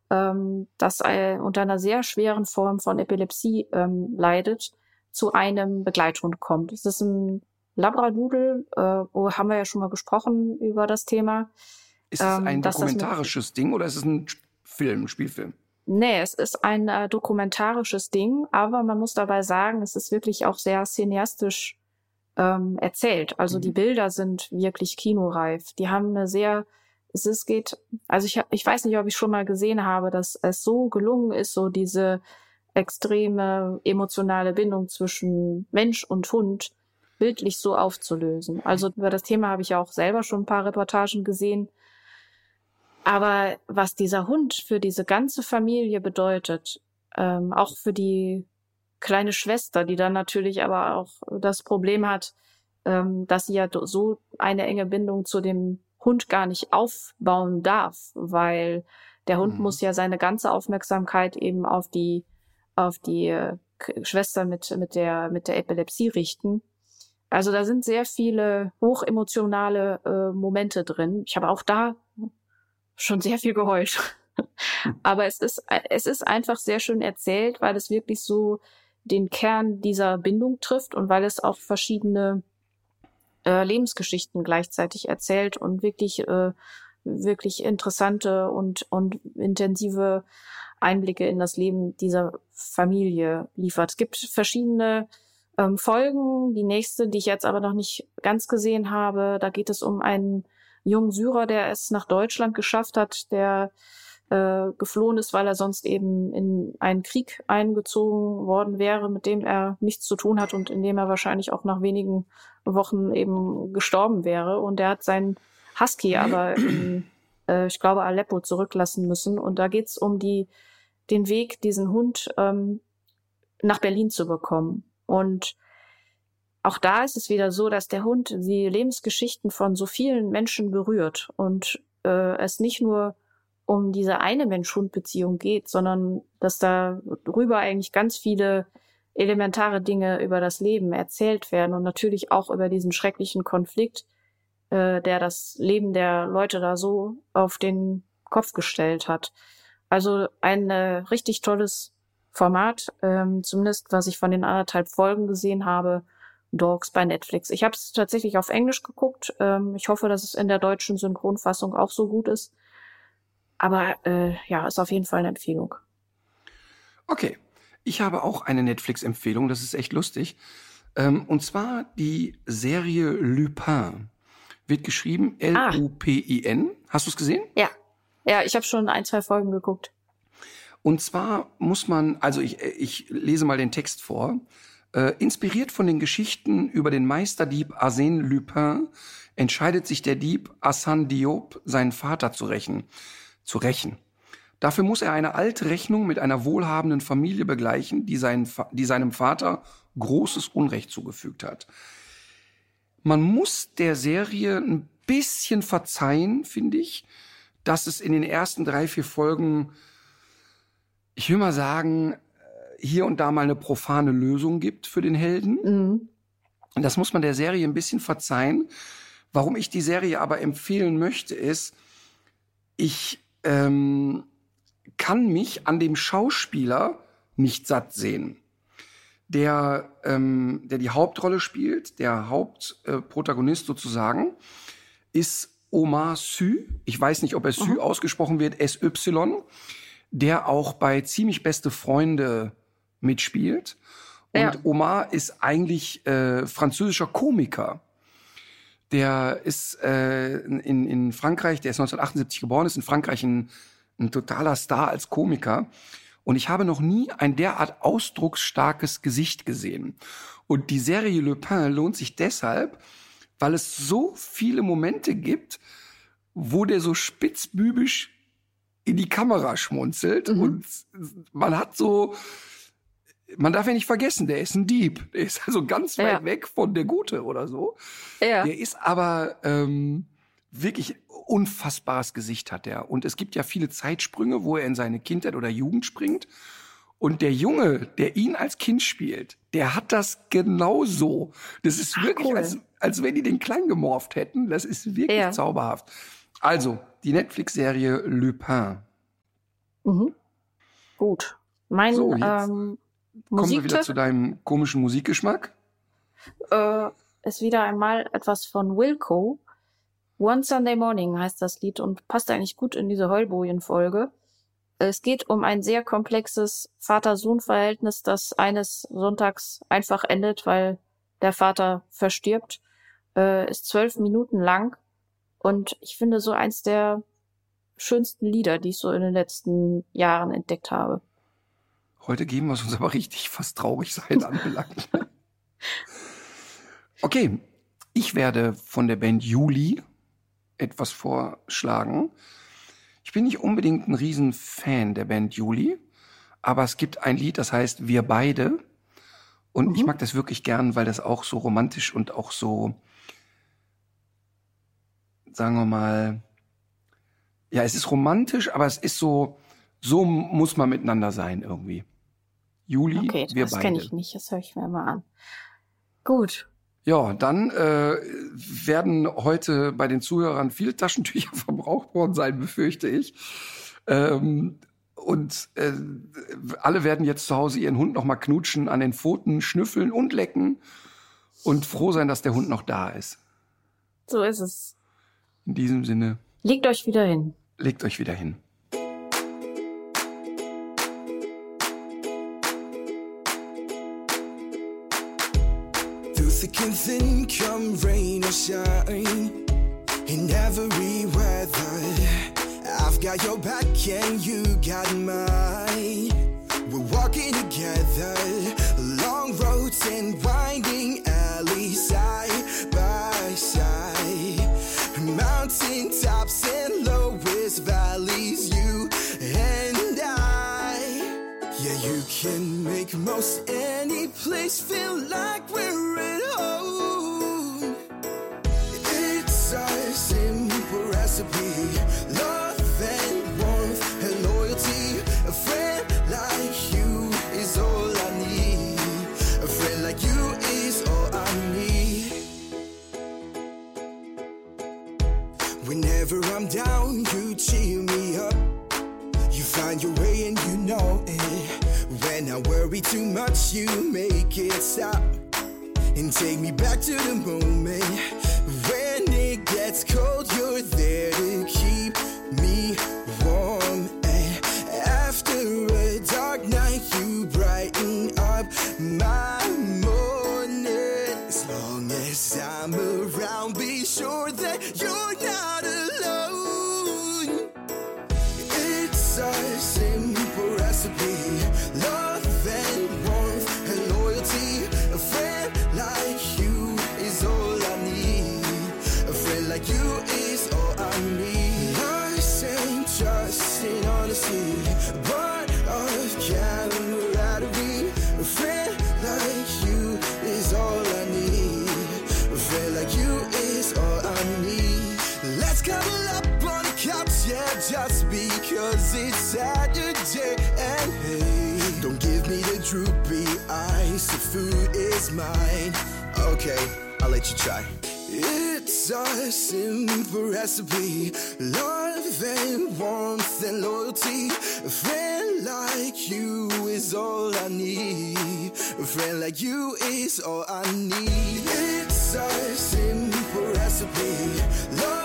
ähm, das äh, unter einer sehr schweren Form von Epilepsie ähm, leidet, zu einem Begleithund kommt. Es ist ein Labradoodle, äh, wo haben wir ja schon mal gesprochen über das Thema. Ist es ähm, ein dokumentarisches Ding oder ist es ein Film, Spielfilm? Nee, es ist ein äh, dokumentarisches Ding, aber man muss dabei sagen, es ist wirklich auch sehr cineastisch ähm, erzählt. Also mhm. die Bilder sind wirklich kinoreif. Die haben eine sehr, es ist, geht, also ich, ich weiß nicht, ob ich schon mal gesehen habe, dass es so gelungen ist, so diese extreme emotionale Bindung zwischen Mensch und Hund bildlich so aufzulösen. Also über das Thema habe ich auch selber schon ein paar Reportagen gesehen. Aber was dieser Hund für diese ganze Familie bedeutet, ähm, auch für die kleine Schwester, die dann natürlich aber auch das Problem hat, ähm, dass sie ja so eine enge Bindung zu dem Hund gar nicht aufbauen darf, weil der Hund mhm. muss ja seine ganze Aufmerksamkeit eben auf die auf die äh, Schwester mit mit der mit der Epilepsie richten. Also da sind sehr viele hochemotionale äh, Momente drin. Ich habe auch da schon sehr viel geheult. Aber es ist es ist einfach sehr schön erzählt, weil es wirklich so den Kern dieser Bindung trifft und weil es auch verschiedene äh, Lebensgeschichten gleichzeitig erzählt und wirklich, äh, wirklich interessante und, und intensive Einblicke in das Leben dieser Familie liefert. Es gibt verschiedene ähm, Folgen. Die nächste, die ich jetzt aber noch nicht ganz gesehen habe, da geht es um einen jungen Syrer, der es nach Deutschland geschafft hat, der äh, geflohen ist, weil er sonst eben in einen Krieg eingezogen worden wäre, mit dem er nichts zu tun hat und in dem er wahrscheinlich auch nach wenigen Wochen eben gestorben wäre. Und er hat seinen Husky aber in, äh, ich glaube, Aleppo zurücklassen müssen. Und da geht's um die, den Weg, diesen Hund ähm, nach Berlin zu bekommen. Und auch da ist es wieder so, dass der Hund die Lebensgeschichten von so vielen Menschen berührt und äh, es nicht nur um diese eine Mensch-Hund-Beziehung geht, sondern dass da drüber eigentlich ganz viele elementare Dinge über das Leben erzählt werden und natürlich auch über diesen schrecklichen Konflikt, äh, der das Leben der Leute da so auf den Kopf gestellt hat. Also ein äh, richtig tolles Format, ähm, zumindest was ich von den anderthalb Folgen gesehen habe, Dogs bei Netflix. Ich habe es tatsächlich auf Englisch geguckt. Ähm, ich hoffe, dass es in der deutschen Synchronfassung auch so gut ist. Aber äh, ja, ist auf jeden Fall eine Empfehlung. Okay. Ich habe auch eine Netflix-Empfehlung, das ist echt lustig. Ähm, und zwar die Serie Lupin. Wird geschrieben L-U-P-I-N. Ah. Hast du es gesehen? Ja. Ja, ich habe schon ein, zwei Folgen geguckt. Und zwar muss man, also ich, ich lese mal den Text vor. Äh, inspiriert von den Geschichten über den Meisterdieb Arsène Lupin entscheidet sich der Dieb Hassan Diop, seinen Vater zu rächen zu rächen. Dafür muss er eine alte Rechnung mit einer wohlhabenden Familie begleichen, die, seinen, die seinem Vater großes Unrecht zugefügt hat. Man muss der Serie ein bisschen verzeihen, finde ich, dass es in den ersten drei, vier Folgen, ich will mal sagen, hier und da mal eine profane Lösung gibt für den Helden. Mhm. Das muss man der Serie ein bisschen verzeihen. Warum ich die Serie aber empfehlen möchte, ist, ich ähm, kann mich an dem Schauspieler nicht satt sehen. Der, ähm, der die Hauptrolle spielt, der Hauptprotagonist äh, sozusagen, ist Omar Sy. Ich weiß nicht, ob er Sy mhm. ausgesprochen wird, SY, der auch bei Ziemlich Beste Freunde mitspielt. Und ja. Omar ist eigentlich äh, französischer Komiker. Der ist äh, in, in Frankreich, der ist 1978 geboren, ist in Frankreich ein, ein totaler Star als Komiker. Und ich habe noch nie ein derart ausdrucksstarkes Gesicht gesehen. Und die Serie Le Pen lohnt sich deshalb, weil es so viele Momente gibt, wo der so spitzbübisch in die Kamera schmunzelt mhm. und man hat so man darf ja nicht vergessen, der ist ein Dieb. Der ist also ganz weit ja. weg von der Gute oder so. Ja. Der ist aber ähm, wirklich unfassbares Gesicht hat er. Und es gibt ja viele Zeitsprünge, wo er in seine Kindheit oder Jugend springt. Und der Junge, der ihn als Kind spielt, der hat das genauso. Das ist Ach, wirklich, cool. als, als wenn die den klein gemorft hätten. Das ist wirklich ja. zauberhaft. Also, die Netflix-Serie Lupin. Mhm. Gut. Mein so, ähm, Kommen wir wieder zu deinem komischen Musikgeschmack? Äh, ist wieder einmal etwas von Wilco. One Sunday Morning heißt das Lied und passt eigentlich gut in diese Heulbojen-Folge. Es geht um ein sehr komplexes Vater-Sohn-Verhältnis, das eines Sonntags einfach endet, weil der Vater verstirbt. Äh, ist zwölf Minuten lang und ich finde so eins der schönsten Lieder, die ich so in den letzten Jahren entdeckt habe. Heute geben wir es uns aber richtig, fast traurig sein anbelangt. okay, ich werde von der Band Juli etwas vorschlagen. bin nicht unbedingt ein Riesenfan der Band Juli, aber es gibt ein Lied, das heißt Wir beide. Und mhm. ich mag das wirklich gern, weil das auch so romantisch und auch so, sagen wir mal, ja, es ist romantisch, aber es ist so, so muss man miteinander sein irgendwie. Juli, okay, wir das kenne ich nicht, das höre ich mir mal an. Gut. Ja, dann äh, werden heute bei den Zuhörern viele Taschentücher verbraucht worden sein, befürchte ich. Ähm, und äh, alle werden jetzt zu Hause ihren Hund noch mal knutschen, an den Pfoten schnüffeln und lecken und froh sein, dass der Hund noch da ist. So ist es. In diesem Sinne. Legt euch wieder hin. Legt euch wieder hin. Thin, come rain or shine, in every weather. I've got your back and you got mine. We're walking together, long roads and winding alleys, side by side. Mountain tops and lowest valleys, you and I. Yeah, you can make most any place feel like we're at home. Simple recipe. Love and warmth and loyalty. A friend like you is all I need. A friend like you is all I need. Whenever I'm down, you cheer me up. You find your way and you know it. When I worry too much, you make it stop. And take me back to the moment when gets cold, you're there to keep me warm. And after a dark night, you brighten up my morning. As long as I'm around, be sure that you're not alone. It's a simple recipe. It's Saturday. And hey, don't give me the droopy eyes. The food is mine. Okay, I'll let you try. It's a simple recipe. Love and warmth and loyalty. A friend like you is all I need. A friend like you is all I need. It's a simple recipe. Love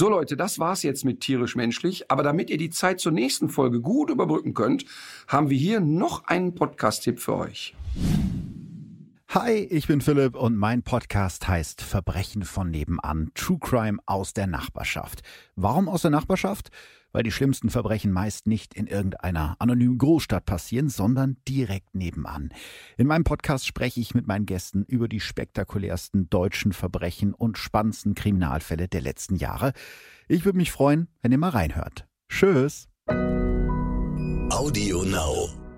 So Leute, das war's jetzt mit tierisch menschlich, aber damit ihr die Zeit zur nächsten Folge gut überbrücken könnt, haben wir hier noch einen Podcast-Tipp für euch. Hi, ich bin Philipp und mein Podcast heißt Verbrechen von nebenan, True Crime aus der Nachbarschaft. Warum aus der Nachbarschaft? Weil die schlimmsten Verbrechen meist nicht in irgendeiner anonymen Großstadt passieren, sondern direkt nebenan. In meinem Podcast spreche ich mit meinen Gästen über die spektakulärsten deutschen Verbrechen und spannendsten Kriminalfälle der letzten Jahre. Ich würde mich freuen, wenn ihr mal reinhört. Tschüss. Audio Now.